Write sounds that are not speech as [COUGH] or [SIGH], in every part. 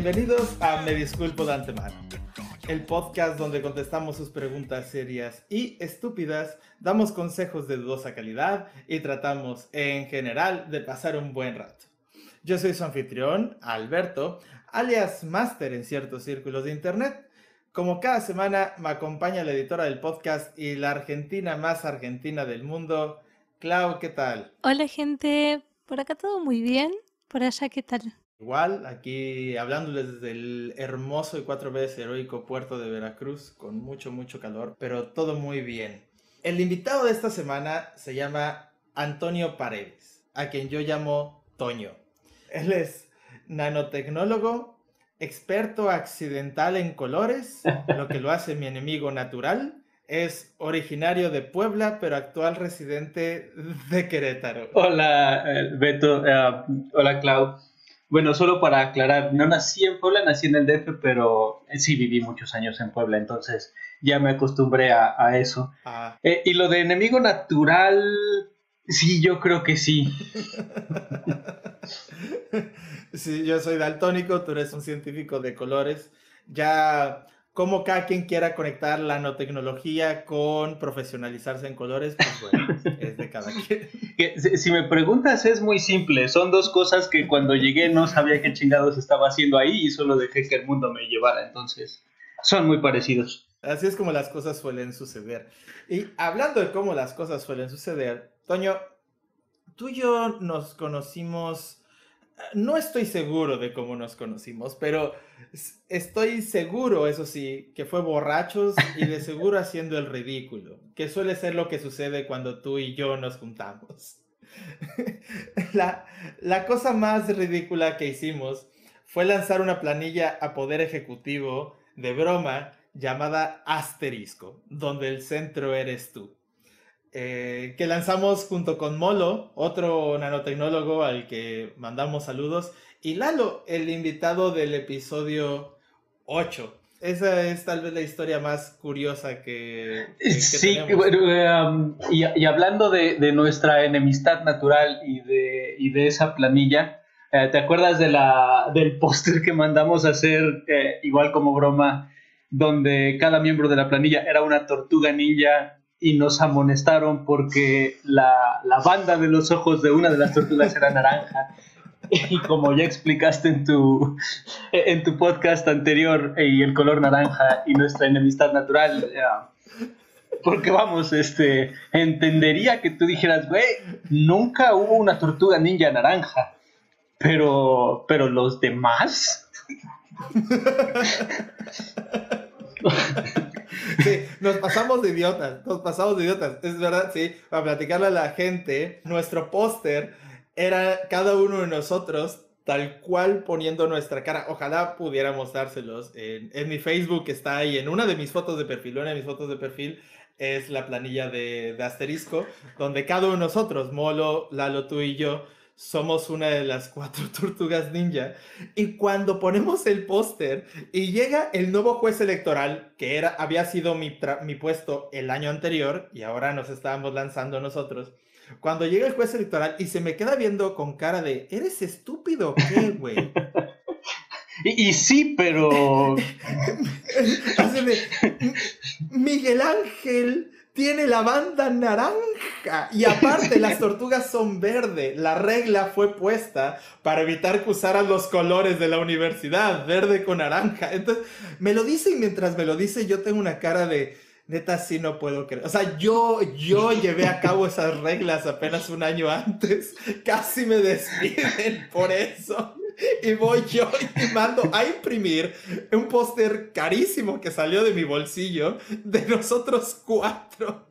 Bienvenidos a Me Disculpo de Antemano, el podcast donde contestamos sus preguntas serias y estúpidas, damos consejos de dudosa calidad y tratamos, en general, de pasar un buen rato. Yo soy su anfitrión, Alberto, alias Master en ciertos círculos de Internet. Como cada semana me acompaña la editora del podcast y la argentina más argentina del mundo, Clau, ¿qué tal? Hola gente, por acá todo muy bien, por allá ¿qué tal? Igual, aquí hablándoles desde el hermoso y cuatro veces heroico puerto de Veracruz, con mucho, mucho calor, pero todo muy bien. El invitado de esta semana se llama Antonio Paredes, a quien yo llamo Toño. Él es nanotecnólogo, experto accidental en colores, [LAUGHS] lo que lo hace mi enemigo natural. Es originario de Puebla, pero actual residente de Querétaro. Hola, eh, Beto. eh, hola, Clau. Bueno, solo para aclarar, no nací en Puebla, nací en el DF, pero sí viví muchos años en Puebla, entonces ya me acostumbré a, a eso. Ah, Eh, y lo de enemigo natural, sí, yo creo que sí. [LAUGHS] sí, yo soy daltónico, tú eres un científico de colores. Ya, como cada quien quiera conectar la nanotecnología con profesionalizarse en colores, pues bueno, [LAUGHS] es de cada quien. Si me preguntas, es muy simple. Son dos cosas que cuando llegué no sabía qué chingados estaba haciendo ahí y solo dejé que el mundo me llevara. Entonces, son muy parecidos. Así es como las cosas suelen suceder. Y hablando de cómo las cosas suelen suceder, Toño, tú y yo nos conocimos, no estoy seguro de cómo nos conocimos, pero estoy seguro, eso sí, que fue borrachos y de seguro [LAUGHS] haciendo el ridículo, que suele ser lo que sucede cuando tú y yo nos juntamos. [LAUGHS] La, la cosa más ridícula que hicimos fue lanzar una planilla a poder ejecutivo de broma llamada Asterisco, donde el centro eres tú. Eh, que lanzamos junto con Molo, otro nanotecnólogo al que mandamos saludos, y Lalo, el invitado del episodio 8. Esa es tal vez la historia más curiosa que, Sí, bueno, um, y, y hablando de, de nuestra enemistad natural y de, y de esa planilla, eh, ¿te acuerdas de la, del póster que mandamos a hacer, eh, igual como broma, donde cada miembro de la planilla era una tortuga ninja y nos amonestaron porque la, la banda de los ojos de una de las tortugas era naranja? Y como ya explicaste en tu, en tu podcast anterior, y el color naranja y nuestra enemistad natural, eh, porque vamos, este, entendería que tú dijeras, güey, nunca hubo una tortuga ninja naranja, pero, pero los demás, [LAUGHS] Sí, nos pasamos de idiotas, nos pasamos de idiotas. Es verdad, sí, para platicarle a la gente, nuestro póster era cada uno de nosotros tal cual poniendo nuestra cara. Ojalá pudiéramos dárselos. En, en mi Facebook está ahí, en una de mis fotos de perfil, una de mis fotos de perfil es la planilla de, de asterisco, donde cada uno de nosotros, Molo, Lalo, tú y yo, somos una de las cuatro [LAUGHS] tortugas ninja. Y cuando ponemos el póster y llega el nuevo juez electoral, que era, había sido mi, mi puesto el año anterior y ahora nos estábamos lanzando nosotros. Cuando llega el juez electoral y se me queda viendo con cara de, ¿eres estúpido o qué, güey? [LAUGHS] y, y sí, pero [LAUGHS] Así de, "M- Miguel Ángel tiene la banda naranja y aparte las [LAUGHS] tortugas son verde. La regla fue puesta para evitar que usaran los colores de la universidad, verde con naranja. Entonces, me lo dice y mientras me lo dice yo tengo una cara de, neta, sí no puedo creer. O sea, yo, yo llevé a cabo esas reglas apenas un año antes. [LAUGHS] Casi me despiden por eso. Y voy yo y mando a imprimir un póster carísimo que salió de mi bolsillo de nosotros cuatro,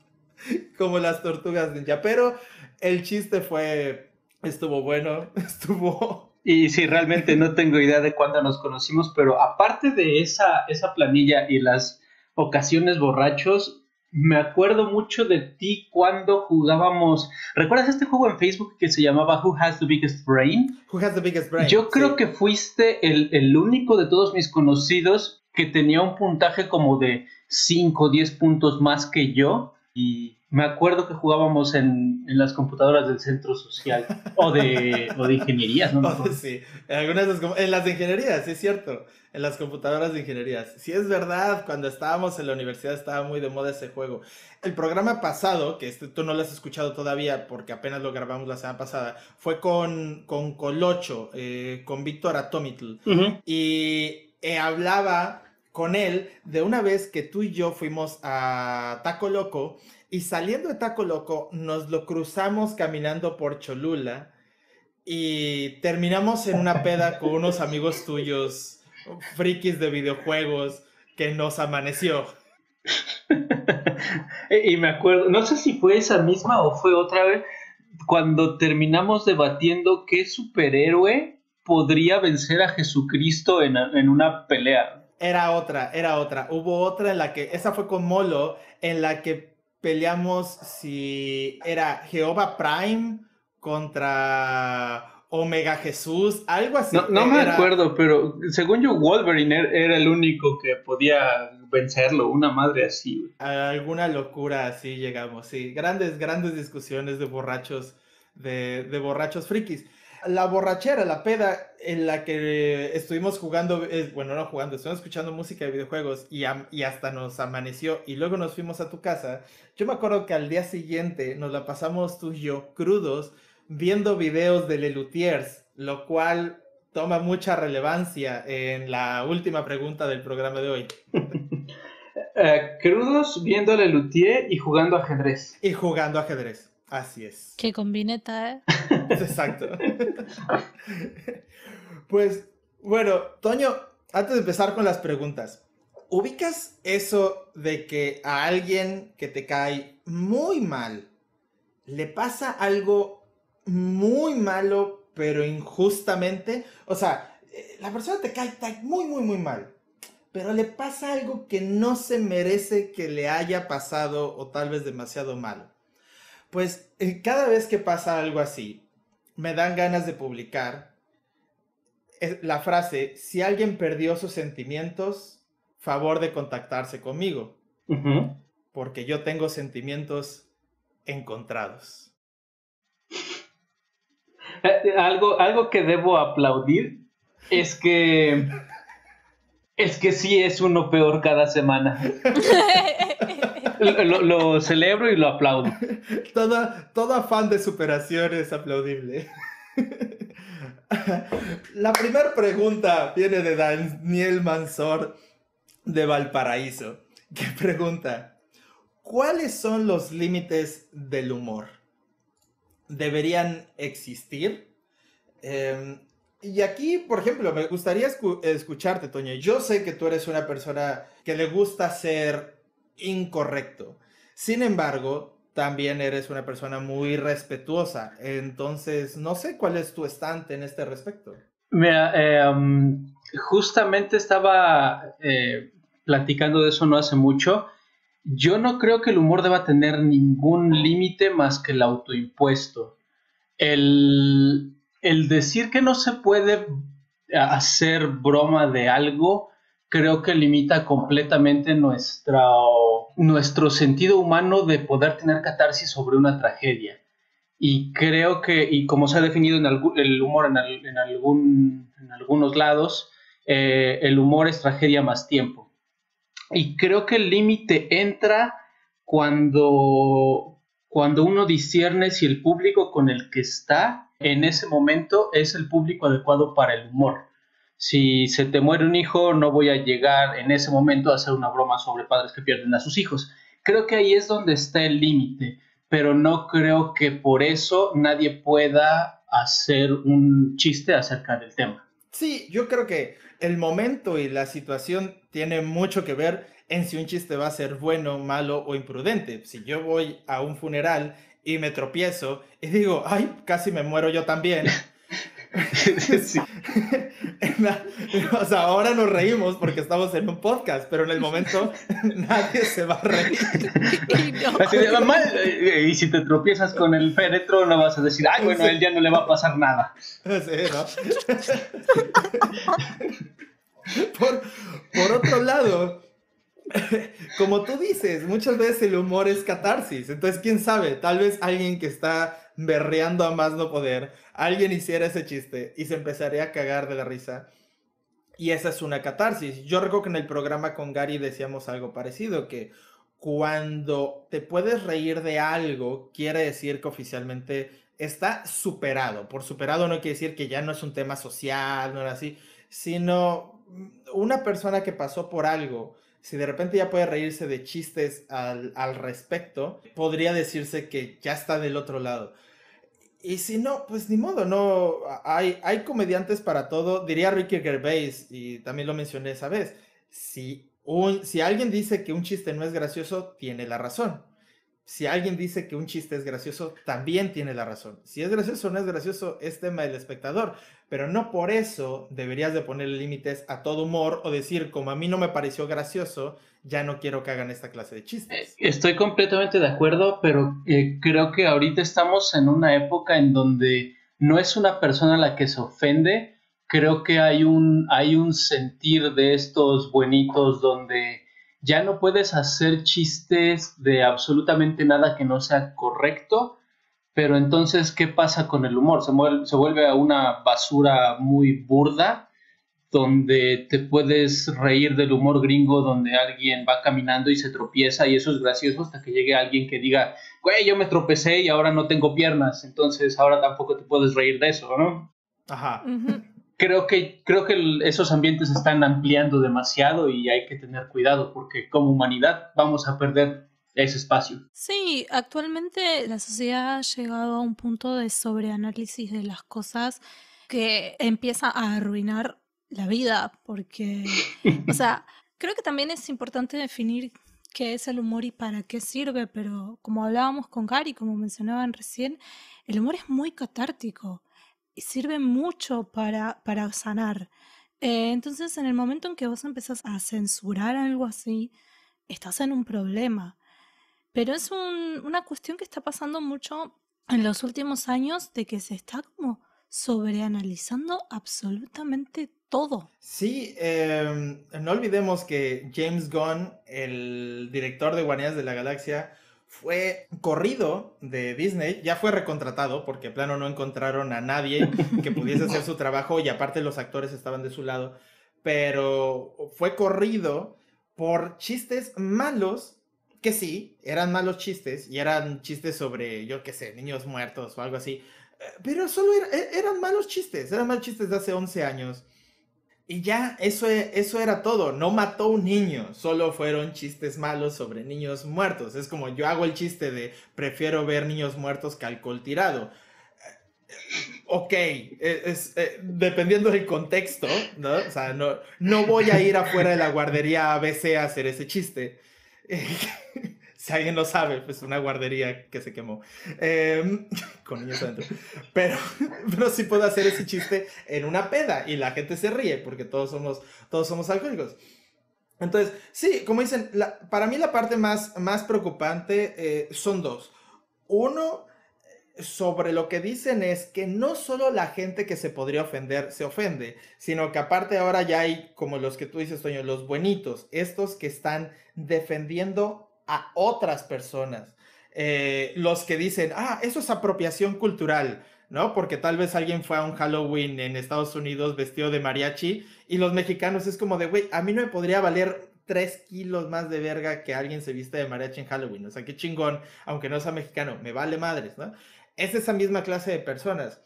como las tortugas ninja. Pero el chiste fue, estuvo bueno, [LAUGHS] estuvo... Y sí, realmente no tengo idea de cuándo nos conocimos, pero aparte de esa, esa planilla y las ocasiones borrachos, me acuerdo mucho de ti cuando jugábamos. ¿Recuerdas este juego en Facebook que se llamaba Who Has the Biggest Brain? Who has the biggest brain? Yo creo Sí. que fuiste el, el único de todos mis conocidos que tenía un puntaje como de 5 o 10 puntos más que yo y me acuerdo que jugábamos en, en las computadoras del centro social o de, o de ingenierías, ¿no? [LAUGHS] sí, en, algunas en las de ingenierías, es cierto, en las computadoras de ingenierías. Sí es verdad, cuando estábamos en la universidad estaba muy de moda ese juego. El programa pasado, que este, tú no lo has escuchado todavía porque apenas lo grabamos la semana pasada, fue con, con Colocho, eh, con Víctor Atomitl. Y eh, hablaba con él de una vez que tú y yo fuimos a Taco Loco y saliendo de Taco Loco nos lo cruzamos caminando por Cholula y terminamos en una peda con unos amigos tuyos, frikis de videojuegos, que nos amaneció. [LAUGHS] y me acuerdo, no sé si fue esa misma o fue otra vez, cuando terminamos debatiendo qué superhéroe podría vencer a Jesucristo en, en una pelea. Era otra, era otra. Hubo otra en la que, esa fue con Molo, en la que peleamos si era Jehová Prime contra Omega Jesús, algo así. No, me acuerdo, pero según yo Wolverine er, era el único que podía vencerlo, una madre así. alguna locura así llegamos, sí. Grandes, grandes discusiones de borrachos, de, de borrachos frikis la borrachera, la peda en la que estuvimos jugando, bueno, no jugando, estuvimos escuchando música de videojuegos y, y, hasta nos amaneció y luego nos fuimos a tu casa. Yo me acuerdo que al día siguiente nos la pasamos tú y yo crudos viendo videos de Lelutiers, lo cual toma mucha relevancia en la última pregunta del programa de hoy. [LAUGHS] Eh, crudos viendo Lelutier y jugando ajedrez. Y jugando ajedrez. Así es. Qué combineta, ¿eh? [LAUGHS] Exacto. [LAUGHS] pues, bueno, Toño, antes de empezar con las preguntas, ¿ubicas eso de que a alguien que te cae muy mal le pasa algo muy malo, pero injustamente? O sea, eh, la persona te cae, muy, muy, muy mal, pero le pasa algo que no se merece que le haya pasado o tal vez demasiado malo. Pues eh, cada vez que pasa algo así, me dan ganas de publicar la frase, si alguien perdió sus sentimientos, favor de contactarse conmigo. Porque yo tengo sentimientos encontrados. Eh, algo, algo que debo aplaudir es que es que sí es uno peor cada semana. [LAUGHS] lo, celebro y lo aplaudo. Toda, todo afán de superación es aplaudible. [LAUGHS] La primera pregunta viene de Daniel Mansor de Valparaíso, que pregunta, ¿cuáles son los límites del humor? ¿Deberían existir? Em, y aquí, por ejemplo, me gustaría escucharte, Toño. Yo sé que tú eres una persona que le gusta ser incorrecto. Sin embargo, también eres una persona muy respetuosa. Entonces, no sé cuál es tu estante en este respecto. Mira, em, justamente estaba eh, platicando de eso no hace mucho. Yo no creo que el humor deba tener ningún límite más que el autoimpuesto. El, decir que no se puede hacer broma de algo creo que limita completamente nuestro sentido humano de poder tener catarsis sobre una tragedia. Y creo que, y como se ha definido el humor en algunos lados, eh, el humor es tragedia más tiempo. Y creo que el límite entra cuando, cuando uno discierne si el público con el que está en ese momento es el público adecuado para el humor si se te muere un hijo, no voy a llegar en ese momento a hacer una broma sobre padres que pierden a sus hijos. Creo que ahí es donde está el límite, pero no creo que por eso nadie pueda hacer un chiste acerca del tema. Sí, yo creo que el momento y la situación tiene mucho que ver en si un chiste va a ser bueno, malo o imprudente. Si yo voy a un funeral y me tropiezo y digo, ay, casi me muero yo también. [LAUGHS] [LAUGHS] [LAUGHS] o sea, ahora nos reímos porque estamos en un podcast, pero en el momento [LAUGHS] nadie se va a reír. [LAUGHS] Eh, y si te tropiezas con el féretro, no vas a decir, ay, bueno, a él ya no le va a pasar nada. por, por otro lado, como tú dices, muchas veces el humor es catarsis. Entonces, quién sabe, tal vez alguien que está berreando a más no poder, alguien hiciera ese chiste y se empezaría a cagar de la risa. Y esa es una catarsis. Yo recuerdo que en el programa con Gary decíamos algo parecido, que cuando te puedes reír de algo, quiere decir que oficialmente está superado. Por superado no quiere decir que ya no es un tema social, no era así, sino una persona que pasó por algo, si de repente ya puede reírse de chistes al, respecto, podría decirse que ya está del otro lado. Y si no, pues ni modo, no, hay, hay comediantes para todo, diría Ricky Gervais, y también lo mencioné esa vez, si, un, si alguien dice que un chiste no es gracioso, tiene la razón si alguien dice que un chiste es gracioso, también tiene la razón. Si es gracioso o no es gracioso, es tema del espectador. Pero no por eso deberías de poner límites a todo humor o decir, como a mí no me pareció gracioso, ya no quiero que hagan esta clase de chistes. Eh, estoy completamente de acuerdo, pero eh, creo que ahorita estamos en una época en donde no es una persona la que se ofende, creo que hay un, hay un sentir de estos buenitos donde ya no puedes hacer chistes de absolutamente nada que no sea correcto, pero entonces, ¿qué pasa con el humor? Se, se vuelve a una basura muy burda, donde te puedes reír del humor gringo, donde alguien va caminando y se tropieza y eso es gracioso hasta que llegue alguien que diga, güey, yo me tropecé y ahora no tengo piernas, entonces ahora tampoco te puedes reír de eso, ¿no? Ajá creo que, creo que esos ambientes están ampliando demasiado y hay que tener cuidado porque como humanidad vamos a perder ese espacio. Sí, actualmente la sociedad ha llegado a un punto de sobreanálisis de las cosas que empieza a arruinar la vida porque, o sea, [LAUGHS] creo que también es importante definir qué es el humor y para qué sirve, pero como hablábamos con Gary, como mencionaban recién, el humor es muy catártico sirve mucho para, para sanar. Eh, entonces, en el momento en que vos empezás a censurar algo así, estás en un problema. Pero es una cuestión que está pasando mucho en los últimos años de que se está como sobreanalizando absolutamente todo. Sí, em, no olvidemos que James Gunn, el director de Guardianes de la Galaxia, fue corrido de Disney, ya fue recontratado porque plano no encontraron a nadie que pudiese hacer su trabajo y aparte los actores estaban de su lado, pero fue corrido por chistes malos que sí, eran malos chistes y eran chistes sobre, yo qué sé, niños muertos o algo así, eh, pero solo e, eran malos chistes, eran malos chistes de hace 11 años y ya, eso, e, eso era todo. No mató un niño, solo fueron chistes malos sobre niños muertos. Es como yo hago el chiste de prefiero ver niños muertos que alcohol tirado. Ok, e, es, e, dependiendo del contexto, ¿no? O sea, no, no voy a ir afuera de la guardería ABC a hacer ese chiste. [LAUGHS] si alguien lo sabe, pues una guardería que se quemó. Em, [LAUGHS] con niños adentro. Pero, [LAUGHS] pero sí puedo hacer ese chiste en una peda y la gente se ríe porque todos somos, todos somos alcohólicos. Entonces, sí, como dicen, para mí la parte más, más preocupante eh, son dos. Uno, sobre lo que dicen es que no solo la gente que se podría ofender se ofende, sino que aparte ahora ya hay, como los que tú dices, Toño, los buenitos, estos que están defendiendo a otras personas. Eh, los que dicen, ah, eso es apropiación cultural, ¿no? Porque tal vez alguien fue a un Halloween en Estados Unidos vestido de mariachi y los mexicanos es como de, güey, a mí no me podría valer tres kilos más de verga que alguien se viste de mariachi en Halloween. O sea, qué chingón, aunque no sea mexicano, me vale madres, ¿no? Es esa misma clase de personas.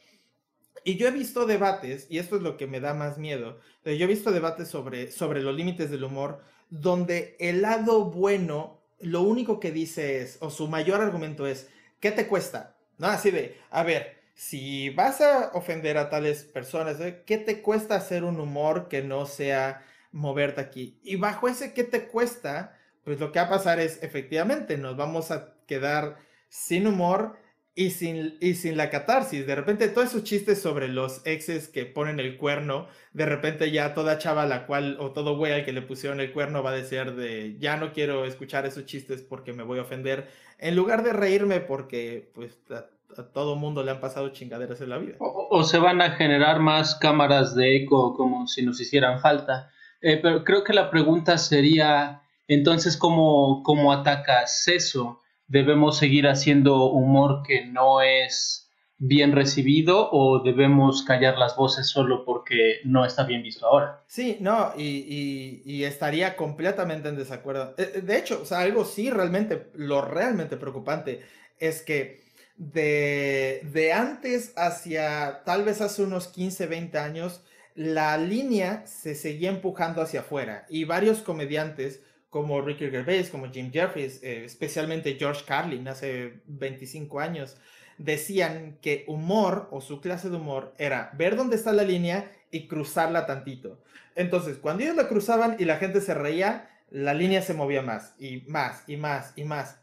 Y yo he visto debates, y esto es lo que me da más miedo, yo he visto debates sobre, sobre los límites del humor, donde el lado bueno lo único que dice es, o su mayor argumento es, ¿qué te cuesta? ¿No? Así de, a ver, si vas a ofender a tales personas, ¿eh? ¿qué te cuesta hacer un humor que no sea moverte aquí? Y bajo ese ¿qué te cuesta? Pues lo que va a pasar es, efectivamente, nos vamos a quedar sin humor y sin, y sin la catarsis. De repente, todos esos chistes sobre los exes que ponen el cuerno, de repente ya toda chava a la cual, o todo güey al que le pusieron el cuerno va a decir de, ya no quiero escuchar esos chistes porque me voy a ofender, en lugar de reírme porque, pues, a, todo mundo le han pasado chingaderas en la vida. O, se van a generar más cámaras de eco como si nos hicieran falta. Eh, pero creo que la pregunta sería, Entonces, ¿cómo, cómo atacas eso? ¿Debemos seguir haciendo humor que no es bien recibido o debemos callar las voces solo porque no está bien visto ahora? Sí, no, y, estaría completamente en desacuerdo. Eh, eh, de hecho, o sea, algo sí realmente, lo realmente preocupante es que de, de antes hacia tal vez hace unos 15, 20 años, la línea se seguía empujando hacia afuera y varios comediantes como Ricky Gervais, como Jim Jeffries, eh, especialmente George Carlin hace 25 años, decían que humor o su clase de humor era ver dónde está la línea y cruzarla tantito. Entonces, cuando ellos la cruzaban y la gente se reía, la línea se movía más y más y más y más.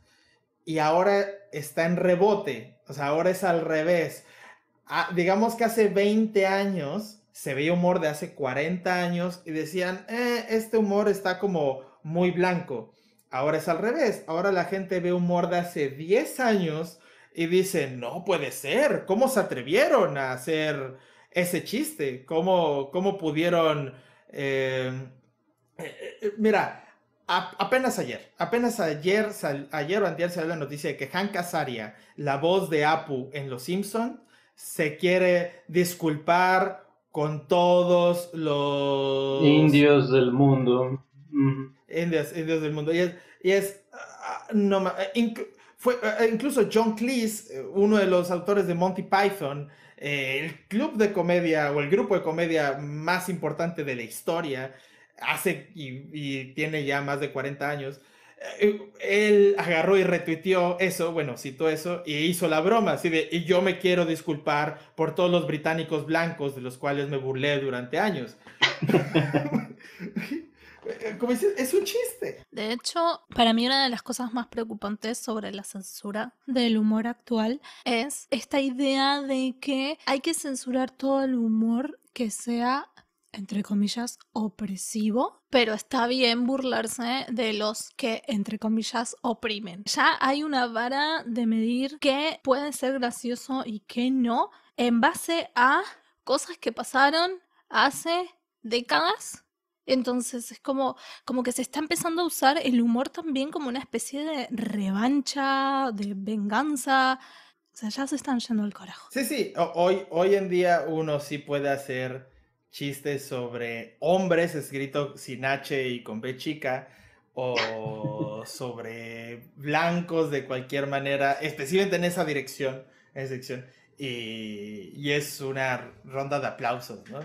Y ahora está en rebote, o sea, ahora es al revés. Ah, digamos que hace 20 años se veía humor de hace 40 años y decían, eh, este humor está como muy blanco. Ahora es al revés. Ahora la gente ve humor de hace 10 años y dice, no puede ser. ¿Cómo se atrevieron a hacer ese chiste? ¿Cómo, cómo pudieron... Eh, eh, eh, mira, apenas ayer, apenas ayer, ayer o antes salió la noticia de que Hank Azaria, la voz de Apu en Los Simpson, se quiere disculpar con todos los indios del mundo indios, del mundo. Y es, y es ah, no, eh, fue, eh, incluso John Cleese, eh, uno de los autores de Monty Python, el club de comedia o el grupo de comedia más importante de la historia, hace y, tiene ya más de 40 años. Él agarró y retuiteó eso, bueno, citó eso y hizo la broma, así de, y yo me quiero disculpar por todos los británicos blancos de los cuales me burlé durante años. [LAUGHS] Eh, como dices, es un chiste. De hecho, para mí una de las cosas más preocupantes sobre la censura del humor actual es esta idea de que hay que censurar todo el humor que sea entre comillas, opresivo, pero está bien burlarse de los que, entre comillas, oprimen. Ya hay una vara de medir qué puede ser gracioso y qué no, en base a cosas que pasaron hace décadas entonces es como, como que se está empezando a usar el humor también como una especie de revancha, de venganza. O sea, ya se están yendo al carajo. Sí, sí, hoy, hoy en día uno sí puede hacer chistes sobre hombres escrito sin H y con B chica o sobre blancos de cualquier manera, especialmente en esa dirección, en esa dirección y, y, es una ronda de aplausos, ¿no?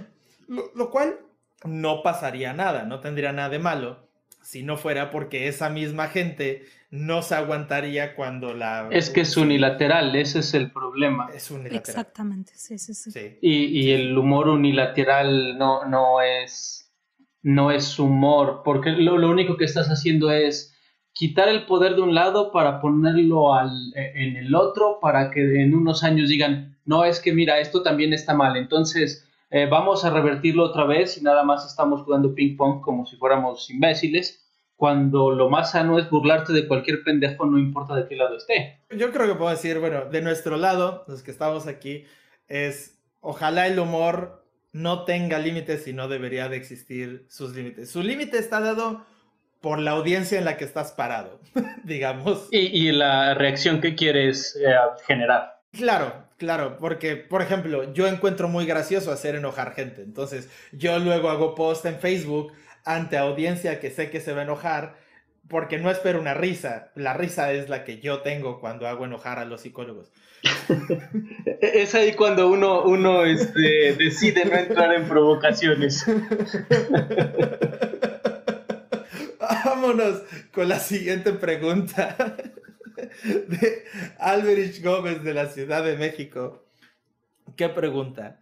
lo cual no pasaría nada, no tendría nada de malo si no fuera porque esa misma gente no se aguantaría cuando la... Es que es unilateral, ese es el problema. Es unilateral. Exactamente, sí, sí, sí. Y, el humor unilateral no, no, es, no es humor, porque lo, único que estás haciendo es quitar el poder de un lado para ponerlo al, en el otro, para que en unos años digan, no, es que mira, esto también está mal. Entonces eh, vamos a revertirlo otra vez y nada más estamos jugando ping pong como si fuéramos imbéciles, cuando lo más sano es burlarte de cualquier pendejo, no importa de qué lado esté. Yo creo que puedo decir, bueno, de nuestro lado, los que estamos aquí, es ojalá el humor no tenga límites y no debería de existir sus límites. Su límite está dado por la audiencia en la que estás parado, [LAUGHS] digamos. Y, la reacción que quieres eh, generar. Claro, claro, porque, por ejemplo, yo encuentro muy gracioso hacer enojar gente. Entonces, yo luego hago post en Facebook ante audiencia que sé que se va a enojar, porque no espero una risa. La risa es la que yo tengo cuando hago enojar a los psicólogos. [LAUGHS] es ahí cuando uno, uno este, decide no entrar en provocaciones. [LAUGHS] Vámonos con la siguiente pregunta de Alberich Gómez de la Ciudad de México, ¿Qué pregunta,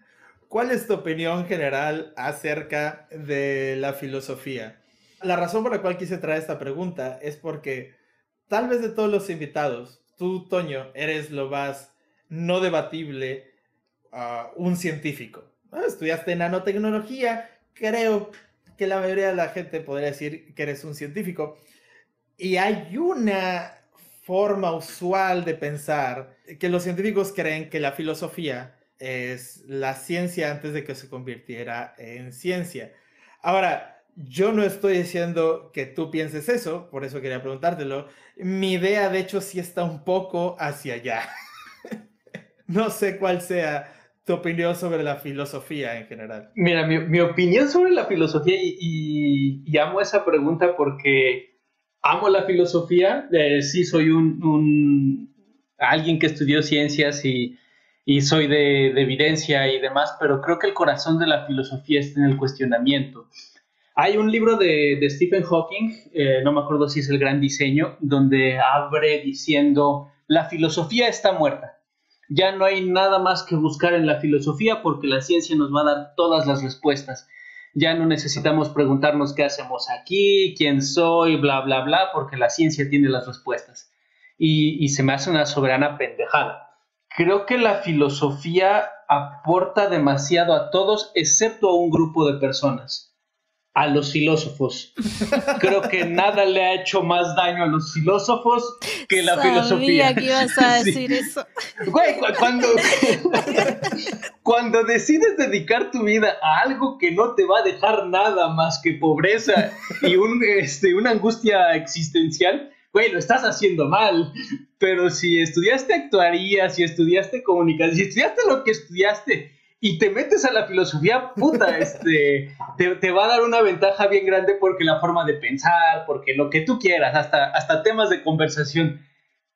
¿cuál es tu opinión general acerca de la filosofía? La razón por la cual quise traer esta pregunta es porque tal vez de todos los invitados, tú, Toño, eres lo más no debatible uh, un científico. Estudiaste nanotecnología, creo que la mayoría de la gente podría decir que eres un científico. Y hay una forma usual de pensar que los científicos creen que la filosofía es la ciencia antes de que se convirtiera en ciencia. Ahora, yo no estoy diciendo que tú pienses eso, por eso quería preguntártelo. Mi idea, de hecho, sí está un poco hacia allá. [LAUGHS] no sé cuál sea tu opinión sobre la filosofía en general. Mira, mi, opinión sobre la filosofía, y, amo esa pregunta porque amo la filosofía, eh, sí soy un, alguien que estudió ciencias y, soy de, evidencia y demás, pero creo que el corazón de la filosofía está en el cuestionamiento. Hay un libro de, Stephen Hawking, eh, no me acuerdo si es el gran diseño, donde abre diciendo, la filosofía está muerta ya no hay nada más que buscar en la filosofía porque la ciencia nos va a dar todas las respuestas. Ya no necesitamos preguntarnos qué hacemos aquí, quién soy, bla, bla, bla, porque la ciencia tiene las respuestas. Y, se me hace una soberana pendejada. Creo que la filosofía aporta demasiado a todos, excepto a un grupo de personas a los filósofos. Creo que nada le ha hecho más daño a los filósofos que la Sabía filosofía. que ibas a [LAUGHS] decir eso. Güey, cuando, cuando decides dedicar tu vida a algo que no te va a dejar nada más que pobreza y un, este, una angustia existencial, güey, lo estás haciendo mal. Pero si estudiaste actuaría, si estudiaste comunicación, si estudiaste lo que estudiaste y te metes a la filosofía, puta, [LAUGHS] este, te, va a dar una ventaja bien grande porque la forma de pensar, porque lo que tú quieras, hasta, hasta temas de conversación.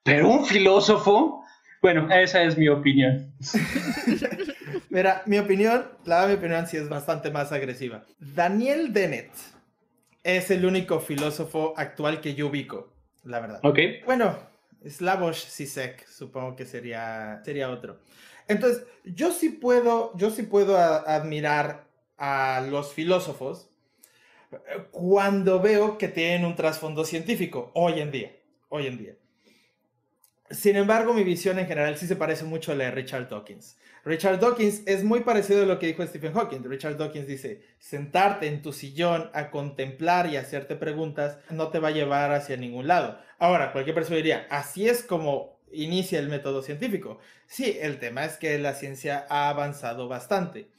Pero un filósofo, bueno, esa es mi opinión. [LAUGHS] Mira, mi opinión, la mi opinión sí es bastante más agresiva. Daniel Dennett es el único filósofo actual que yo ubico, la verdad. Ok. Bueno, Slavoj Zizek, supongo que sería, sería otro. Entonces, yo sí puedo, yo sí puedo admirar a los filósofos eh, cuando veo que tienen un trasfondo científico, hoy en día, hoy en día. Sin embargo, mi visión en general sí se parece mucho a la de Richard Dawkins. Richard Dawkins es muy parecido a lo que dijo Stephen Hawking. Richard Dawkins dice, sentarte en tu sillón a contemplar y hacerte preguntas no te va a llevar hacia ningún lado. Ahora, cualquier persona diría, así es como inicia el método científico. Sí, el tema es que la ciencia ha avanzado bastante.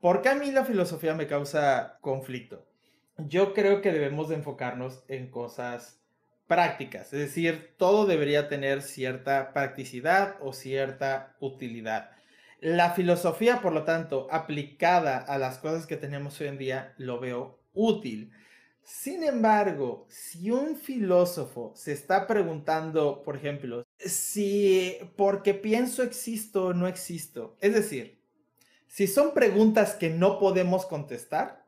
Porque a mí la filosofía me causa conflicto? Yo creo que debemos de enfocarnos en cosas prácticas, es decir, todo debería tener cierta practicidad o cierta utilidad. La filosofía, por lo tanto, aplicada a las cosas que tenemos hoy en día, lo veo útil. Sin embargo, si un filósofo se está preguntando, por ejemplo, si porque pienso existo o no existo, es decir, si son preguntas que no podemos contestar,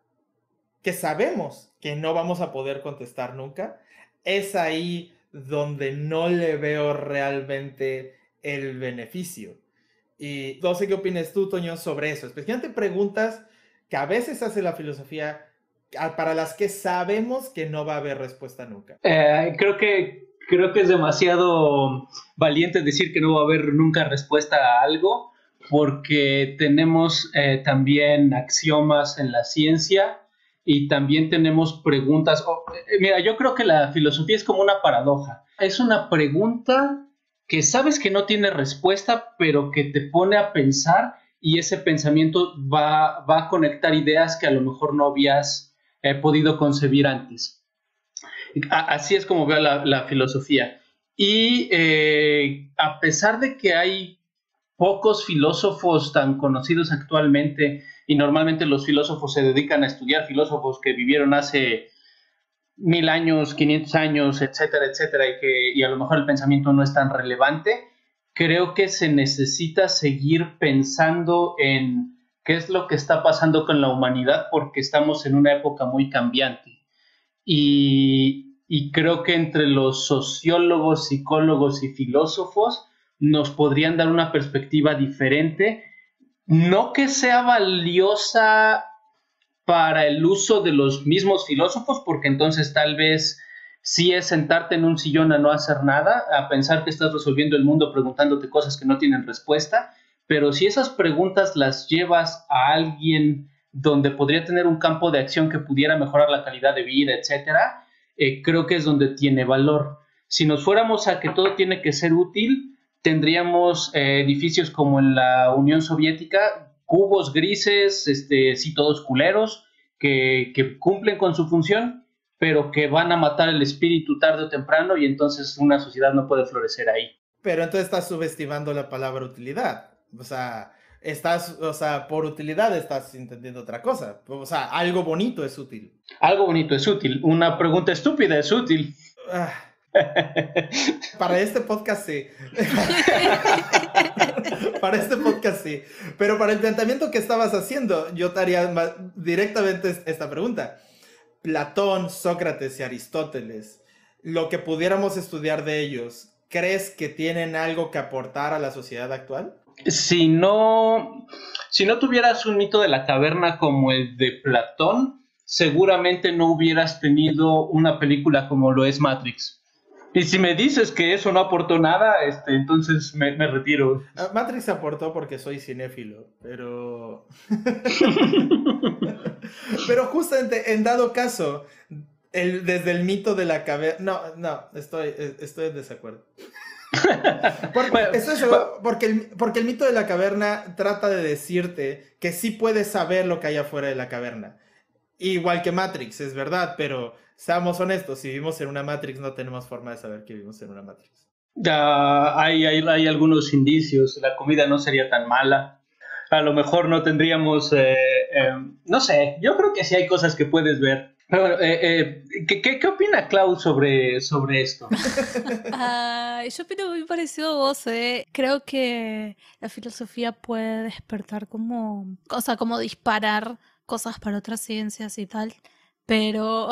que sabemos que no vamos a poder contestar nunca, es ahí donde no le veo realmente el beneficio. Y no sé qué opinas tú, Toño, sobre eso. Especialmente preguntas que a veces hace la filosofía para las que sabemos que no va a haber respuesta nunca. Eh, creo que creo que es demasiado valiente decir que no va a haber nunca respuesta a algo, porque tenemos eh, también axiomas en la ciencia y también tenemos preguntas. Eh, mira, yo creo que la filosofía es como una paradoja. Es una pregunta que sabes que no tiene respuesta, pero que te pone a pensar y ese pensamiento va, va a conectar ideas que a lo mejor no habías he podido concebir antes. Así es como veo la, filosofía. Y eh, a pesar de que hay pocos filósofos tan conocidos actualmente, y normalmente los filósofos se dedican a estudiar filósofos que vivieron hace mil años, 500 años, etcétera, etcétera, y que y a lo mejor el pensamiento no es tan relevante, creo que se necesita seguir pensando en qué es lo que está pasando con la humanidad porque estamos en una época muy cambiante. Y, creo que entre los sociólogos, psicólogos y filósofos nos podrían dar una perspectiva diferente, no que sea valiosa para el uso de los mismos filósofos, porque entonces tal vez sí es sentarte en un sillón a no hacer nada, a pensar que estás resolviendo el mundo preguntándote cosas que no tienen respuesta, pero si esas preguntas las llevas a alguien donde podría tener un campo de acción que pudiera mejorar la calidad de vida, etcétera, eh, creo que es donde tiene valor. Si nos fuéramos a que todo tiene que ser útil, tendríamos eh, edificios como en la Unión Soviética, cubos grises, este, sí, todos culeros, que, que cumplen con su función, pero que van a matar el espíritu tarde o temprano y entonces una sociedad no puede florecer ahí. Pero entonces estás subestimando la palabra utilidad. O sea, estás, o sea, por utilidad estás entendiendo otra cosa. O sea, algo bonito es útil. Algo bonito es útil. Una pregunta estúpida es útil. Ah. [LAUGHS] Para este podcast sí. [LAUGHS] para este podcast sí. Pero para el planteamiento que estabas haciendo, yo te haría directamente esta pregunta. Platón, Sócrates y Aristóteles, lo que pudiéramos estudiar de ellos, ¿crees que tienen algo que aportar a la sociedad actual? Si no, si no tuvieras un mito de la caverna como el de Platón, seguramente no hubieras tenido una película como lo es Matrix. Y si me dices que eso no aportó nada, este, entonces me, retiro. Ah, Matrix aportó porque soy cinéfilo, pero... [LAUGHS] pero justamente, en dado caso, el, desde el mito de la cabeza... No, no, estoy, estoy en desacuerdo. Porque, el, porque el mito de la caverna trata de decirte que sí puedes saber lo que hay afuera de la caverna. Igual que Matrix, es verdad, pero seamos honestos, si vivimos en una Matrix no tenemos forma de saber que vivimos en una Matrix. hay, hay, algunos indicios, la comida no sería tan mala, a lo mejor no tendríamos, eh, eh, no sé, yo creo que sí hay cosas que puedes ver. Pero, eh, ¿qué, qué, opina Clau sobre, sobre esto? [LAUGHS] Yo opino muy parecido a vos. Creo que la filosofía puede despertar como, o sea, como disparar cosas para otras ciencias y tal. Pero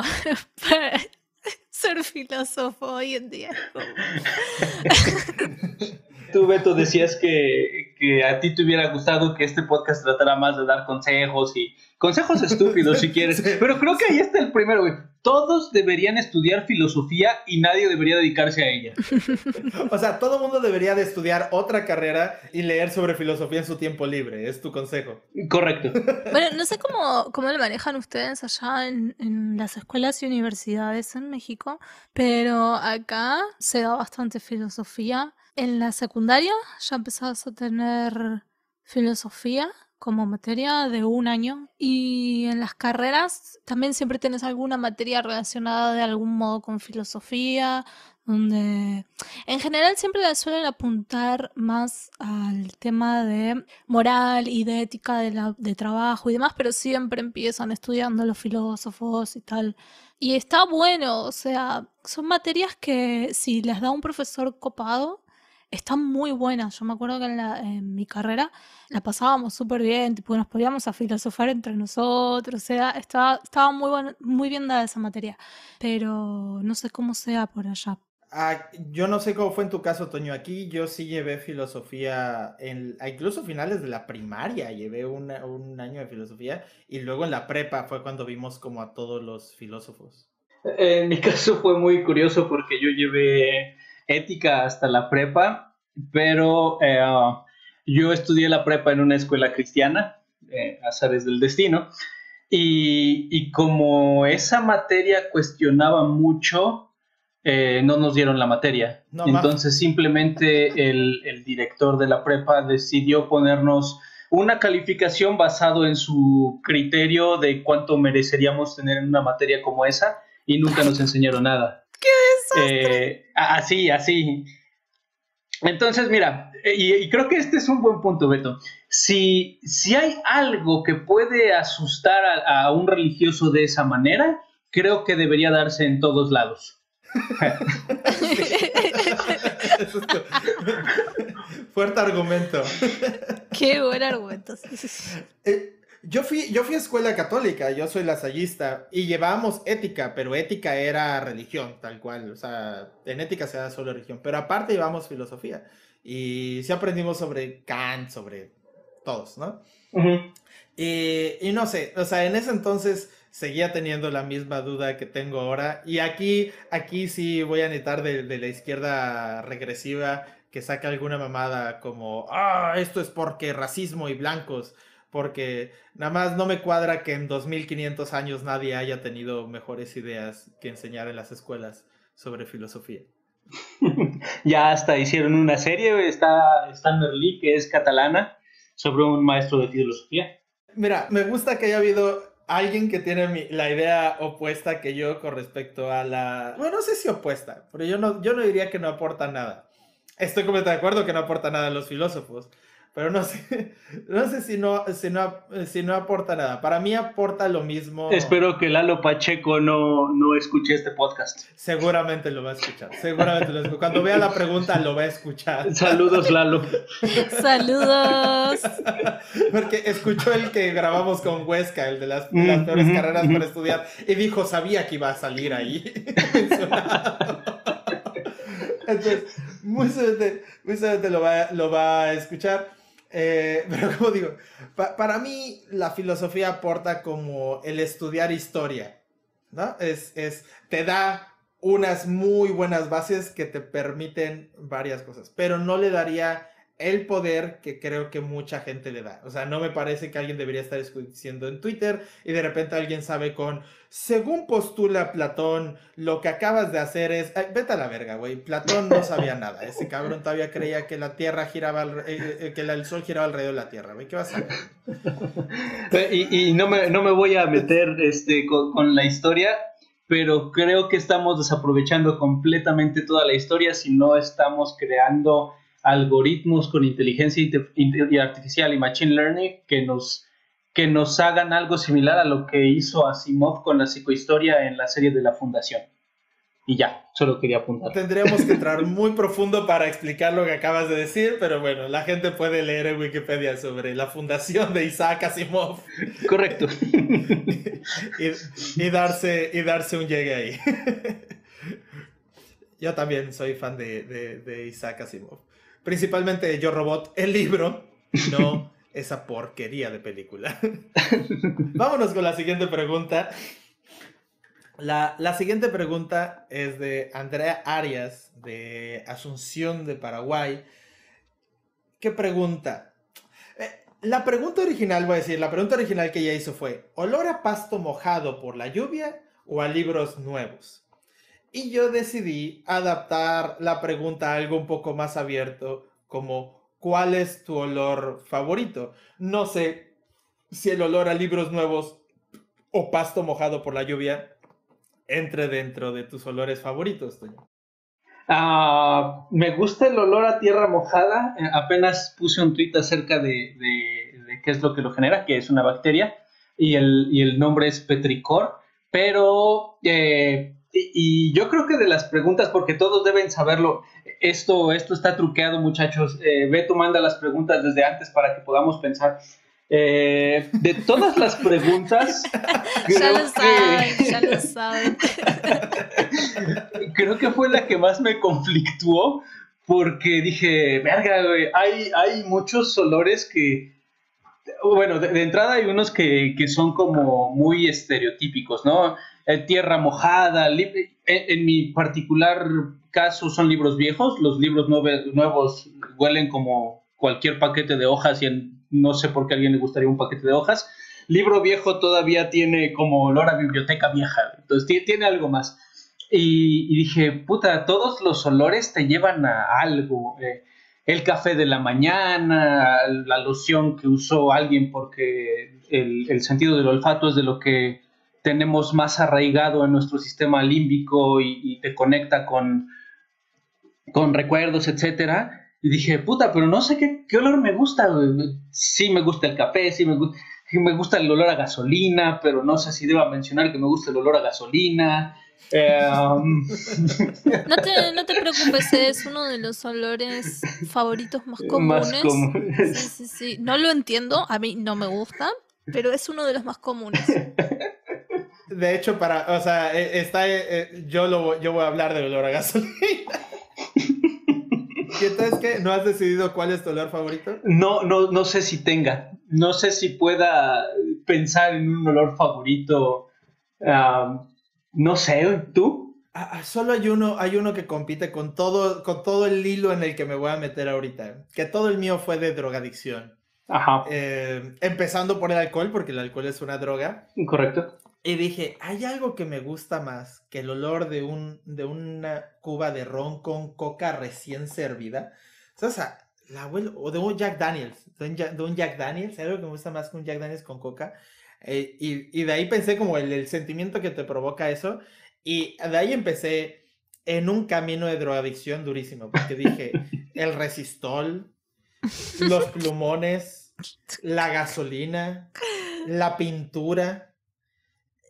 [LAUGHS] ser filósofo hoy en día. [LAUGHS] Tú, Beto, decías que, que, a ti te hubiera gustado que este podcast tratara más de dar consejos y consejos [LAUGHS] estúpidos si quieres. Pero creo que ahí está el primero, güey todos deberían estudiar filosofía y nadie debería dedicarse a ella. [LAUGHS] o sea, todo mundo debería de estudiar otra carrera y leer sobre filosofía en su tiempo libre, es tu consejo. Correcto. [LAUGHS] Bueno, no sé cómo, cómo lo manejan ustedes allá en, en las escuelas y universidades en México, pero acá se da bastante filosofía. En la secundaria ya empezabas a tener filosofía como materia de un año y en las carreras también siempre tienes alguna materia relacionada de algún modo con filosofía, donde en general siempre la suelen apuntar más al tema de moral y de ética de, la, de trabajo y demás, pero siempre empiezan estudiando los filósofos y tal. Y está bueno, o sea, son materias que si las da un profesor copado, están muy buenas. Yo me acuerdo que en, mi carrera la pasábamos súper bien, tipo, nos podíamos a filosofar entre nosotros, o sea, estaba, estaba muy, muy bien dada esa materia, pero no sé cómo sea por allá. Ah, yo no sé cómo fue en tu caso, Toño. Aquí yo sí llevé filosofía, en, incluso finales de la primaria, llevé un año de filosofía y luego en la prepa fue cuando vimos como a todos los filósofos. En mi [LAUGHS] caso fue muy curioso porque yo llevé ética hasta la prepa, pero eh, yo estudié la prepa en una escuela cristiana, eh, azares del destino, y, como esa materia cuestionaba mucho, eh, no nos dieron la materia. Entonces simplemente el, el, director de la prepa decidió ponernos una calificación basado en su criterio de cuánto mereceríamos tener en una materia como esa y nunca nos enseñaron nada. Eh, así, así. Entonces, mira, y, creo que este es un buen punto, Beto. Si, si hay algo que puede asustar a, un religioso de esa manera, creo que debería darse en todos lados. [LAUGHS] Fuerte argumento. Qué buen argumento. Eh, yo fui, yo fui a escuela católica, yo soy lasallista, y llevábamos ética, pero ética era religión, tal cual. O sea, en ética se da solo religión, pero aparte llevamos filosofía. Y sí aprendimos sobre Kant, sobre todos, ¿no? y, y, no sé, o sea, en ese entonces seguía teniendo la misma duda que tengo ahora. Y aquí, aquí sí voy a necesitar de, de la izquierda regresiva que saque alguna mamada como, ah, esto es porque racismo y blancos porque nada más no me cuadra que en 2500 años nadie haya tenido mejores ideas que enseñar en las escuelas sobre filosofía. [LAUGHS] ya hasta hicieron una serie, está, está Merlí, que es catalana, sobre un maestro de filosofía. Mira, me gusta que haya habido alguien que tiene la idea opuesta que yo con respecto a la... Bueno, no sé si opuesta, pero yo no, yo no diría que no aporta nada. Estoy completamente de acuerdo que no aporta nada a los filósofos. Pero no sé, [LAUGHS] no sé si no, si no, si no aporta nada. Para mí aporta lo mismo. Espero que Lalo Pacheco no, no escuche este podcast. Seguramente lo va a escuchar. Seguramente lo escucha. Cuando vea la pregunta lo va a escuchar. Saludos, Lalo. [LAUGHS] Saludos. [LAUGHS] Porque escuchó el que grabamos con Huesca, el de las, las peores carreras para estudiar, y dijo, sabía que iba a salir ahí. Entonces, muy seguramente, lo, va, lo va a escuchar. Eh, [LAUGHS] pero como digo, para mí la filosofía aporta como el estudiar historia, ¿no? Es, es, te da unas muy buenas bases que te permiten varias cosas, pero no le daría el poder que creo que mucha gente le da. O sea, no me parece que alguien debería estar diciendo en Twitter y de repente alguien sabe con, según postula Platón, lo que acabas de hacer es, vete a la verga, güey, Platón no sabía nada, ese cabrón todavía creía que la Tierra giraba, eh, eh, que el Sol giraba alrededor de la Tierra, güey, ¿qué vas a hacer? Y, no, me, no me voy a meter este, con, con la historia, pero creo que estamos desaprovechando completamente toda la historia si no estamos creando algoritmos con inteligencia artificial y machine learning que nos, que nos hagan algo similar a lo que hizo Asimov con la psicohistoria en la serie de la Fundación. Y ya, solo quería apuntar. Tendríamos que entrar [LAUGHS] muy profundo para explicar lo que acabas de decir, pero bueno, la gente puede leer en Wikipedia sobre la fundación de Isaac Asimov. Correcto. [LAUGHS] y, darse, y darse un llegue ahí. [LAUGHS] Yo también soy fan de, de Isaac Asimov. Principalmente Yo Robot, el libro, [LAUGHS] no esa porquería de película. [LAUGHS] Vámonos con la siguiente pregunta. La, siguiente pregunta es de Andrea Arias, de Asunción de Paraguay. ¿Qué pregunta? Eh, la pregunta original, voy a decir, la pregunta original que ella hizo fue, ¿olor a pasto mojado por la lluvia o a libros nuevos? Y yo decidí adaptar la pregunta a algo un poco más abierto, como ¿cuál es tu olor favorito? No sé si el olor a libros nuevos o pasto mojado por la lluvia entre dentro de tus olores favoritos, ah, me gusta el olor a tierra mojada. Eh, apenas puse un tweet acerca de, qué es lo que lo genera, que es una bacteria, y el, y el nombre es petricor. Pero eh, y, yo creo que de las preguntas, porque todos deben saberlo, esto, esto está truqueado, muchachos. Eh, Beto manda las preguntas desde antes para que podamos pensar. Eh, de todas las preguntas, [LAUGHS] ya lo saben, ya lo saben. [LAUGHS] creo que fue la que más me conflictuó porque dije, verga, hay, hay muchos olores que, bueno, de, entrada hay unos que, que, son como muy estereotípicos, ¿no? Eh, tierra mojada, en, mi particular caso son libros viejos, los libros nuevos huelen como cualquier paquete de hojas y no sé por qué a alguien le gustaría un paquete de hojas. Libro viejo todavía tiene como olor a biblioteca vieja, entonces tiene algo más. Y, dije, puta, todos los olores te llevan a algo. Eh, el café de la mañana, la loción que usó alguien porque el, el, sentido del olfato es de lo que tenemos más arraigado en nuestro sistema límbico y, te conecta con, con recuerdos, etcétera. Y dije, puta, pero no sé qué, qué olor me gusta. Sí me gusta el café, sí me, me gusta el olor a gasolina, pero no sé si deba mencionar que me gusta el olor a gasolina. Eh, um, [LAUGHS] no, te, no, te, preocupes, es uno de los olores favoritos más comunes. Más comunes. Sí, sí, sí. No lo entiendo, a mí no me gusta, pero es uno de los más comunes. [LAUGHS] De hecho, para, o sea, e, está, e, e, yo, lo, yo voy a hablar del olor a gasolina. [LAUGHS] ¿Y entonces qué? ¿No has decidido cuál es tu olor favorito? No, no, no sé si tenga. No sé si pueda pensar en un olor favorito. no sé, ¿tú? Ah, ah, solo hay uno, hay uno que compite con todo, con todo el hilo en el que me voy a meter ahorita. Que todo el mío fue de drogadicción. Ajá. Eh, empezando por el alcohol, porque el alcohol es una droga. Correcto. Y dije, hay algo que me gusta más que el olor de, un, de una cuba de ron con coca recién servida. O sea, la abuelo, o de un Jack Daniels, de un Jack, Daniels, hay algo que me gusta más que un Jack Daniels con coca. Eh, y, de ahí pensé como el, el, sentimiento que te provoca eso. Y de ahí empecé en un camino de drogadicción durísimo, porque dije, [LAUGHS] el resistol, los plumones, la gasolina, la pintura.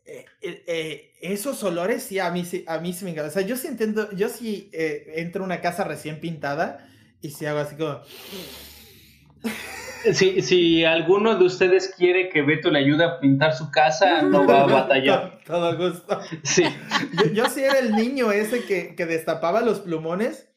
Eh, eh, esos olores sí a mí, a mí sí me encantan. O sea, yo sí entiendo, yo sí entro a una casa recién pintada y si hago así como... Si, si alguno de ustedes quiere que Beto le ayude a pintar su casa, no va a [LAUGHS] batallar. Todo, gusto. Sí. [LAUGHS] Yo, sí era el niño ese que, que, destapaba los plumones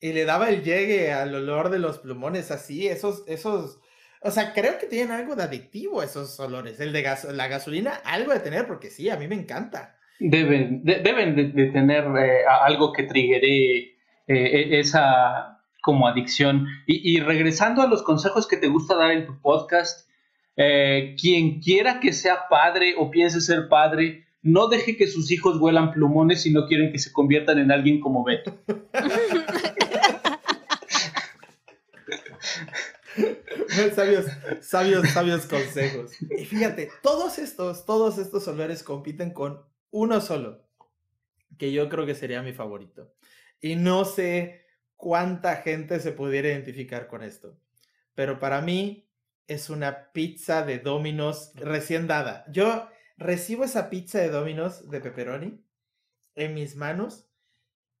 y le daba el llegue al olor de los plumones, así, esos, esos, o sea, creo que tienen algo de adictivo esos olores. El de gas, la gasolina, algo de tener, porque sí, a mí me encanta. Deben, deben de, tener eh, algo que triggere eh, e, esa como adicción. Y, regresando a los consejos que te gusta dar en tu podcast, eh, quien quiera que sea padre o piense ser padre, no deje que sus hijos vuelan plumones si no quieren que se conviertan en alguien como Beto. [LAUGHS] [LAUGHS] [LAUGHS] sabios, sabios, sabios consejos. Y fíjate, todos estos, todos estos olores compiten con uno solo, que yo creo que sería mi favorito. Y no sé cuánta gente se pudiera identificar con esto. Pero para mí es una pizza de Domino's recién dada. Yo recibo esa pizza de Domino's de pepperoni en mis manos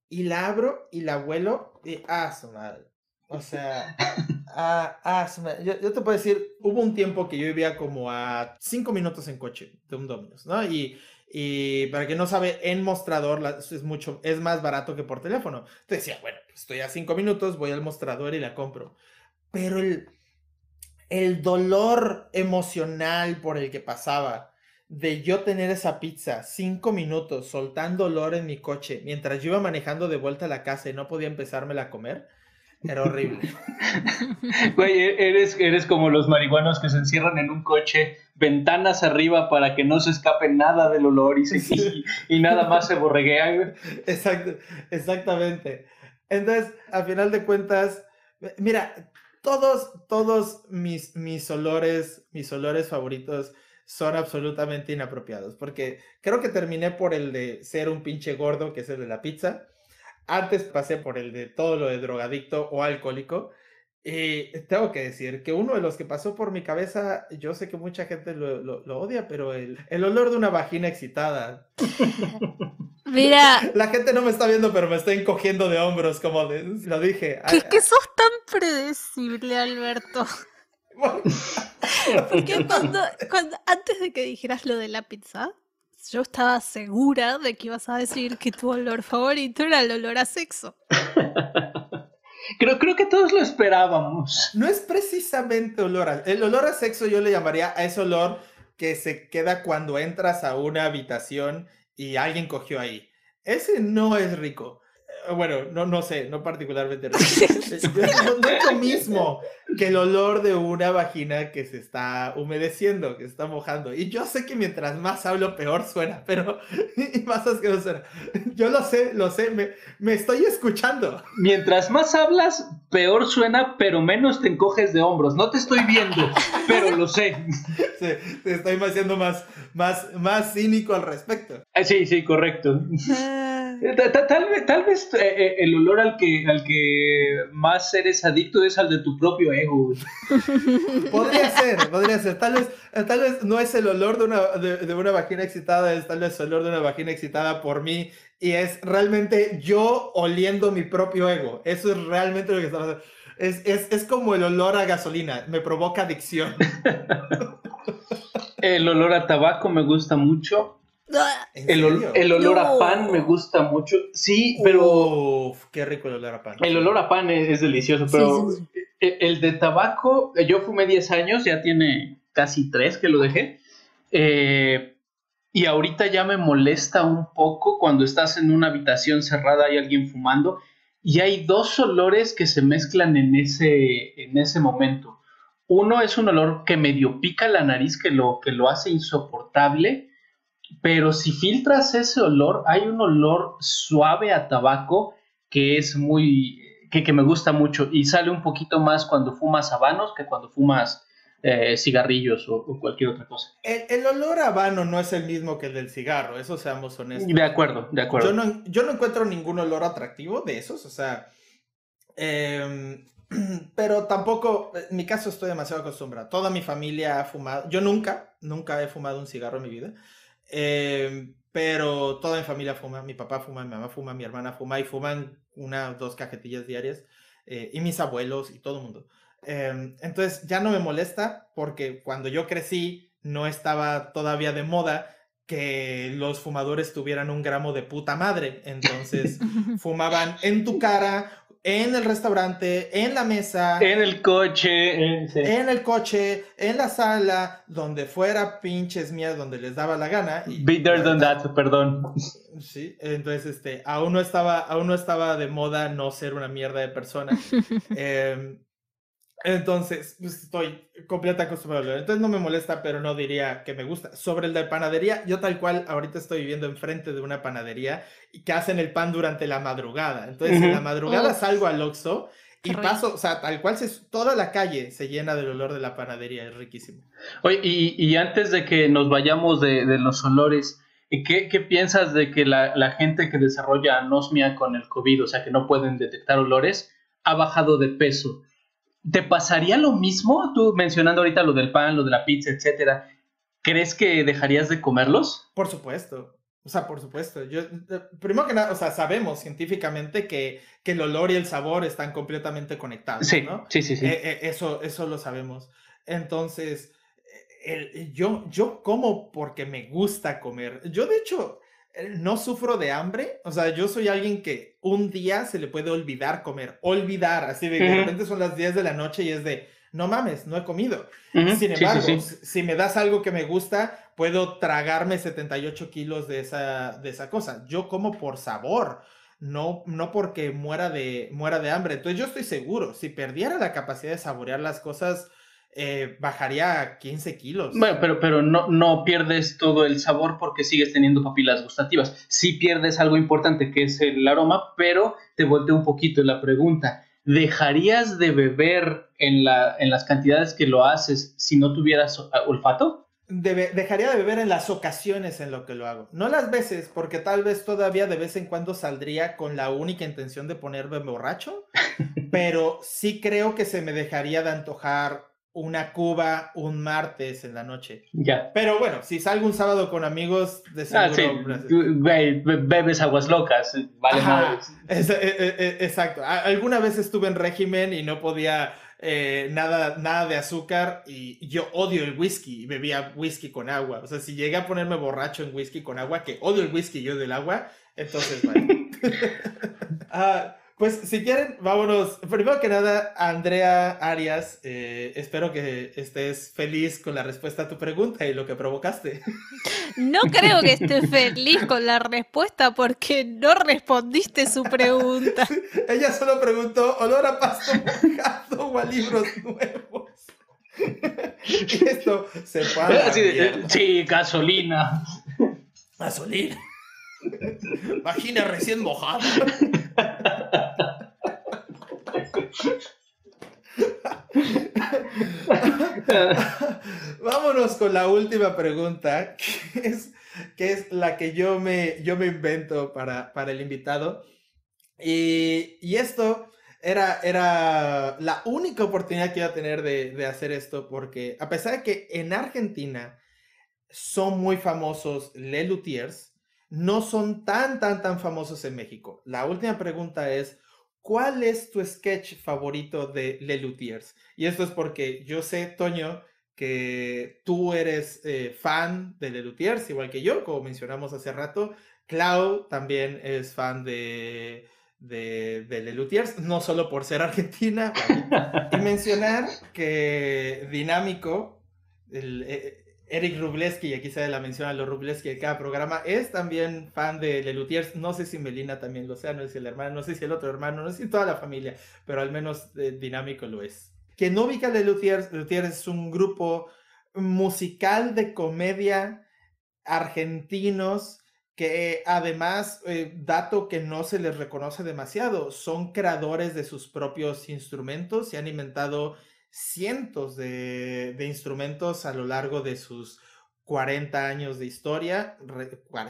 y la abro y la vuelo y ah, su madre. O sea, [LAUGHS] ah, ah Yo, yo, te puedo decir, hubo un tiempo que yo vivía como a cinco minutos en coche de un Domino's, ¿no? Y y para quien no sabe, en mostrador es mucho, es más barato que por teléfono. Entonces decía, bueno, pues estoy a cinco minutos, voy al mostrador y la compro. Pero el, el dolor emocional por el que pasaba de yo tener esa pizza cinco minutos soltando olor en mi coche mientras yo iba manejando de vuelta a la casa y no podía empezármela a comer, era horrible. [LAUGHS] Güey, e-, eres, eres como los marihuanos que se encierran en un coche, ventanas arriba para que no se escape nada del olor y, y, nada más se borreguean. Exacto, exactamente. Entonces, a final de cuentas, mira, todos, todos mis, mis olores, mis olores favoritos son absolutamente inapropiados, porque creo que terminé por el de ser un pinche gordo, que es el de la pizza antes pasé por el de todo lo de drogadicto o alcohólico. Y tengo que decir que uno de los que pasó por mi cabeza, yo sé que mucha gente lo, lo, odia, pero el, el, olor de una vagina excitada. [LAUGHS] Mira. [LAUGHS] La gente no me está viendo, pero me estoy encogiendo de hombros, como de, lo dije. ¿Qué, que sos tan predecible, Alberto. [LAUGHS] Porque cuando, cuando, antes de que dijeras lo de la pizza, yo estaba segura de que ibas a decir que tu olor favorito era el olor a sexo. [LAUGHS] creo, creo que todos lo esperábamos. No es precisamente olor a... El olor a sexo yo le llamaría a ese olor que se queda cuando entras a una habitación y alguien cogió ahí. Ese no es rico. Bueno, no, no sé, no particularmente. [LAUGHS] no, es lo mismo que el olor de una vagina que se está humedeciendo, que se está mojando. Y yo sé que mientras más hablo, peor suena, pero [LAUGHS] y más no suena. Yo lo sé, lo sé, me, me estoy escuchando. Mientras más hablas, peor suena, pero menos te encoges de hombros. No te estoy viendo, pero lo sé. Sí, te estoy haciendo más, más, más cínico al respecto. Eh, sí, sí, correcto. Ah. Tal, vez, tal vez eh, eh, el olor al que, al que más eres adicto es al de tu propio ego. [LAUGHS] podría ser, podría ser. Tal vez, tal vez no es el olor de una, de, una vagina excitada, es tal vez el olor de una vagina excitada por mí y es realmente yo oliendo mi propio ego. Eso es realmente lo que está pasando. Es, es, es como el olor a gasolina, me provoca adicción. [LAUGHS] el olor a tabaco me gusta mucho. El, olor a pan me gusta mucho. Sí, pero. qué rico el olor a pan. El olor a pan es, delicioso, pero e, el de tabaco, yo fumé 10 años, ya tiene casi 3 que lo dejé. Eh, y ahorita ya me molesta un poco cuando estás en una habitación cerrada y alguien fumando. Y hay dos olores que se mezclan en ese, en ese momento. Uno es un olor que medio pica la nariz, que lo, que lo hace insoportable pero si filtras ese olor, hay un olor suave a tabaco que es muy, que, me gusta mucho y sale un poquito más cuando fumas habanos que cuando fumas eh, cigarrillos o, cualquier otra cosa. El, olor a habano no es el mismo que el del cigarro, eso seamos honestos. De acuerdo, de acuerdo. Yo no, yo no encuentro ningún olor atractivo de esos, o sea, em, [CLEARS THROAT] pero tampoco, en mi caso estoy demasiado acostumbrado. Toda mi familia ha fumado, yo nunca, nunca he fumado un cigarro en mi vida, em, pero toda mi familia fuma, mi papá fuma, mi mamá fuma, mi hermana fuma y fuman una dos cajetillas diarias, eh, y mis abuelos y todo el mundo. Em, entonces ya no me molesta porque cuando yo crecí no estaba todavía de moda que los fumadores tuvieran un gramo de puta madre. Entonces [LAUGHS] fumaban en tu cara, en el restaurante, en la mesa, en el coche, en, el coche, en la sala, donde fuera pinches mías, donde les daba la gana. Better than that, perdón. Sí, entonces este, aún no estaba, aún no estaba de moda no ser una mierda de persona. [LAUGHS] eh, entonces, pues, estoy completamente acostumbrado. Entonces no me molesta, pero no diría que me gusta. Sobre el de panadería, yo tal cual ahorita estoy viviendo enfrente de una panadería y que hacen el pan durante la madrugada. Entonces, en la madrugada salgo al Oxxo y paso, o sea, tal cual se, toda la calle se llena del olor de la panadería, es riquísimo. Oye, y, antes de que nos vayamos de, los olores, ¿qué, ¿qué, piensas de que la, la gente que desarrolla anosmia con el COVID, o sea, que no pueden detectar olores, ha bajado de peso? ¿Te pasaría lo mismo? Tú mencionando ahorita lo del pan, lo de la pizza, etcétera. ¿Crees que dejarías de comerlos? Por supuesto. O sea, por supuesto. Yo, eh, primero que nada, o sea, sabemos científicamente que, que el olor y el sabor están completamente conectados. Sí, ¿no? sí, sí. sí. Eh, eh, eso, eso lo sabemos. Entonces, yo, yo como porque me gusta comer. Yo, de hecho, no sufro de hambre. O sea, yo soy alguien que un día se le puede olvidar comer. Olvidar. Así de, de repente son las 10 de la noche y es de, no mames, no he comido. Sin embargo, si me das algo que me gusta, puedo tragarme 78 kilos de esa, de esa cosa. Yo como por sabor. No, no porque muera de, muera de hambre. Entonces yo estoy seguro, si perdiera la capacidad de saborear las cosas, eh, bajaría 15 kilos. Bueno, pero, pero no, no pierdes todo el sabor porque sigues teniendo papilas gustativas. Sí pierdes algo importante que es el aroma, pero te volteo un poquito la pregunta. ¿Dejarías de beber en, la, en las cantidades que lo haces si no tuvieras olfato? dejaría de beber en las ocasiones en lo que lo hago. No las veces, porque tal vez todavía de vez en cuando saldría con la única intención de ponerme borracho, [LAUGHS] pero sí creo que se me dejaría de antojar una cuba un martes en la noche. Ya. Pero bueno, si salgo un sábado con amigos, de ah, seguro. bebes aguas locas, vale e, e, e, exacto. Alguna vez estuve en régimen y no podía eh, nada, nada de azúcar y yo odio el whisky y bebía whisky con agua. O sea, si llegué a ponerme borracho en whisky con agua, que odio el whisky y yo del agua, entonces vale. [LAUGHS] Ah, pues si quieren, vámonos. Primero que nada, Andrea Arias, eh, espero que estés feliz con la respuesta a tu pregunta y lo que provocaste. No creo que esté feliz con la respuesta porque no respondiste su pregunta. [LAUGHS] ella solo preguntó olor a pasto mojado o a libros nuevos. y [LAUGHS] esto se paga. Sí, gasolina. Gasolina. Vagina recién mojada. Vámonos con la última pregunta, que es, que es la que yo me, yo me invento para, para el invitado. Y, y, esto era, era la única oportunidad que iba a tener de, de hacer esto, porque a pesar de que en Argentina son muy famosos Les Luthiers, no son tan, tan, tan famosos en México. La última pregunta es, ¿cuál es tu sketch favorito de Le Luthiers? Y esto es porque yo sé, Toño, que tú eres eh, fan de Le Luthiers, igual que yo, como mencionamos hace rato. Clau también es fan de, de, de Le Luthiers, no solo por ser argentina, [LAUGHS] y mencionar que Dinámico, eh, Eric Rubleski, y aquí se la menciona a los Rubleski de cada programa, es también fan de Lelutiers. No sé si Melina también lo sea, no sé si el hermano, no sé si el otro hermano, no sé si toda la familia, pero al menos eh, dinámico lo es. Que no ubica Lelutiers, Lelutiers es un grupo musical de comedia argentinos que además, eh, dato que no se les reconoce demasiado, son creadores de sus propios instrumentos y han inventado cientos de, instrumentos a lo largo de sus 40 años de historia,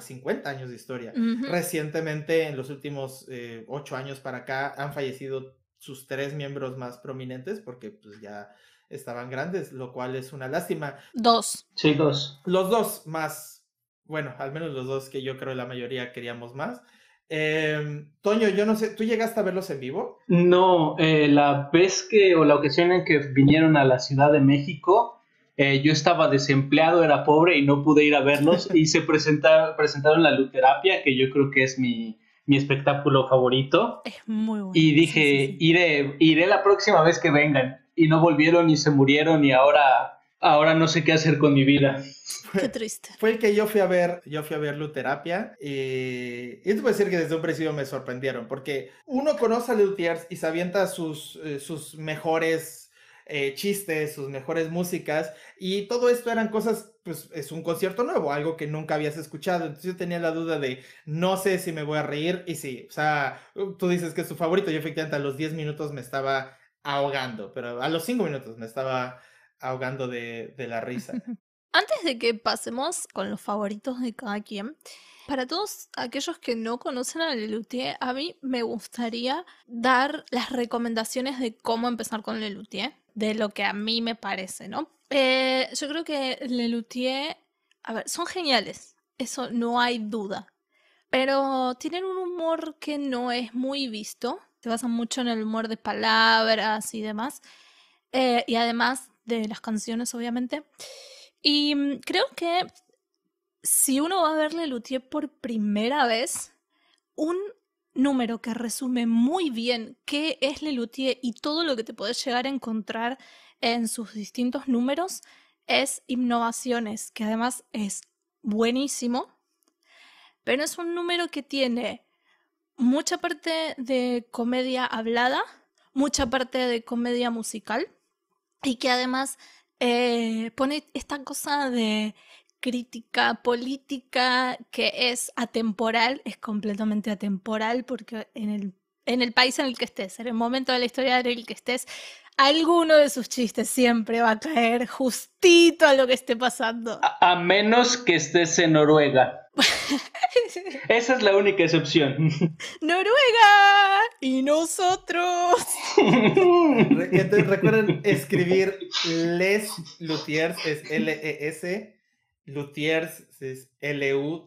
50 años de historia. Recientemente, en los últimos eh, 8 años para acá, han fallecido sus tres miembros más prominentes porque pues ya estaban grandes, lo cual es una lástima. Dos. Sí, dos. Los dos más, bueno, al menos los dos que yo creo la mayoría queríamos más. Em, Toño, yo no sé, ¿tú llegaste a verlos en vivo? No, eh, la vez que, o la ocasión en que vinieron a la Ciudad de México, eh, yo estaba desempleado, era pobre y no pude ir a verlos [LAUGHS] y se presentaron, presentaron la luterapia, que yo creo que es mi, mi espectáculo favorito. Es muy bueno. Y dije, Iré, iré la próxima vez que vengan. Y no volvieron y se murieron y ahora, ahora no sé qué hacer con mi vida. Qué triste. Fue el que yo fui a ver, yo fui a ver Luterapia y, y te puedo decir que desde un principio me sorprendieron porque uno conoce a Luthiers y se avienta sus, eh, sus mejores eh, chistes, sus mejores músicas, y todo esto eran cosas, pues es un concierto nuevo, algo que nunca habías escuchado, entonces yo tenía la duda de, no sé si me voy a reír, y sí, o sea, tú dices que es tu favorito, yo efectivamente a los 10 minutos me estaba ahogando, pero a los 5 minutos me estaba ahogando de, de la risa. [LAUGHS] Antes de que pasemos con los favoritos de cada quien, para todos aquellos que no conocen a Lelutier, a mí me gustaría dar las recomendaciones de cómo empezar con Lelutier de lo que a mí me parece, ¿no? Eh, yo creo que Lelutier, a ver, son geniales, eso no hay duda, pero tienen un humor que no es muy visto, se basan mucho en el humor de palabras y demás, eh, y además de las canciones, obviamente. Y mm, creo que si uno va a ver Lelutier por primera vez, un número que resume muy bien qué es Lelutier y todo lo que te puedes llegar a encontrar en sus distintos números es Innovaciones, que además es buenísimo, pero es un número que tiene mucha parte de comedia hablada, mucha parte de comedia musical y que además eh, pone esta cosa de crítica política que es atemporal, es completamente atemporal porque en el, en el país en el que estés, en el momento de la historia en el que estés, alguno de sus chistes siempre va a caer justito a lo que esté pasando. A, menos que estés en Noruega. [LAUGHS] Esa es la única excepción. Noruega y nosotros. Entonces recuerden escribir Les Luthiers, es L-E-S Luthiers es L-U-T-H-I-E-R-S,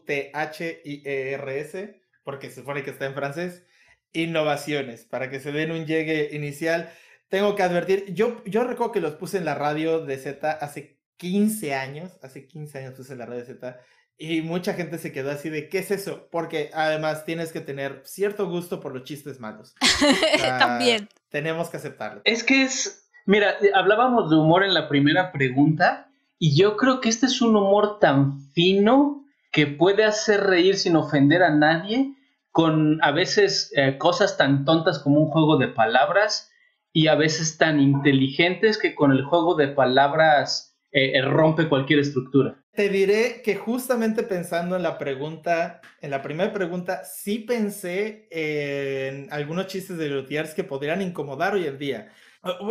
porque se supone que está en francés. Innovaciones, para que se den un llegue inicial. Tengo que advertir, yo, yo recuerdo que los puse en la radio de Z hace 15 años, hace 15 años puse en la radio de Z, y mucha gente se quedó así de, ¿qué es eso? Porque además tienes que tener cierto gusto por los chistes malos. [LAUGHS] También. Tenemos que aceptarlo. Es que es, mira, hablábamos de humor en la primera pregunta y yo creo que este es un humor tan fino que puede hacer reír sin ofender a nadie, con a veces eh, cosas tan tontas como un juego de palabras y a veces tan inteligentes que con el juego de palabras eh, eh, rompe cualquier estructura. Te diré que justamente pensando en la pregunta, en la primera pregunta, sí pensé en algunos chistes de Lutiers que podrían incomodar hoy en día.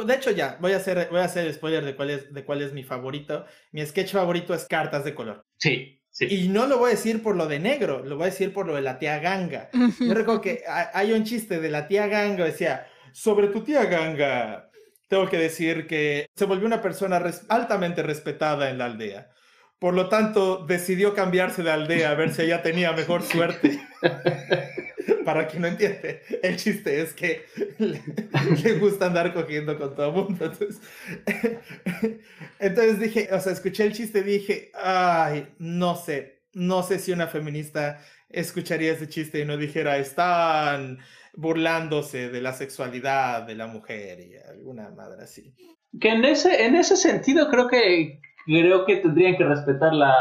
De hecho, ya, voy a hacer, voy a hacer spoiler de cuál, es, de cuál es mi favorito. Mi sketch favorito es Cartas de color. Sí, sí. Y no lo voy a decir por lo de negro, lo voy a decir por lo de la tía Ganga. [LAUGHS] Yo recuerdo que hay un chiste de la tía Ganga, decía, sobre tu tía Ganga, tengo que decir que se volvió una persona altamente respetada en la aldea. Por lo tanto, decidió cambiarse de aldea a ver si ella tenía mejor suerte. [LAUGHS] Para quien no entiende, el chiste es que le, gusta andar cogiendo con todo el mundo. Entonces, [LAUGHS] entonces dije, o sea, escuché el chiste y dije, ay, no sé, no sé si una feminista escucharía ese chiste y no dijera, están burlándose de la sexualidad de la mujer y alguna madre así. Que en ese, en ese sentido creo que creo que tendrían que respetar la,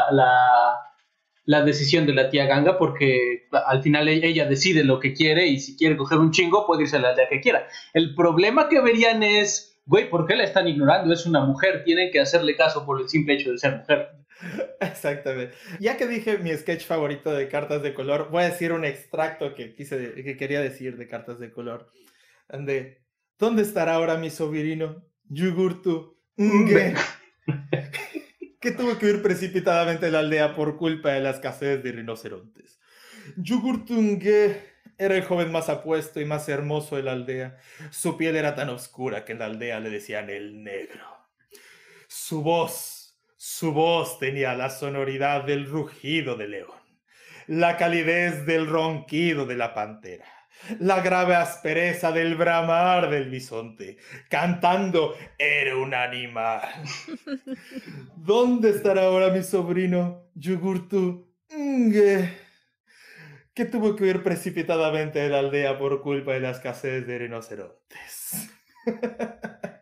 la, decisión de la tía Ganga porque al final e, ella decide lo que quiere y si quiere coger un chingo puede irse a la aldea que quiera. El problema que verían es, güey, ¿por qué la están ignorando? Es una mujer, tienen que hacerle caso por el simple hecho de ser mujer. [LAUGHS] Exactamente. Ya que dije mi sketch favorito de cartas de color, voy a decir un extracto que, quise, que quería decir de cartas de color. ¿dónde estará ahora mi sobrino? Yugurtu Nge, [LAUGHS] que tuvo que huir precipitadamente de la aldea por culpa de la escasez de rinocerontes. Yugurtu Nge era el joven más apuesto y más hermoso de la aldea. Su piel era tan oscura que en la aldea le decían el negro. Su voz, su voz tenía la sonoridad del rugido del león, la calidez del ronquido de la pantera la grave aspereza del bramar del bisonte. Cantando, era un animal. [LAUGHS] ¿Dónde estará ahora mi sobrino, Yugurtu? Que tuvo que huir precipitadamente de la aldea por culpa de la escasez de rinocerontes. [LAUGHS]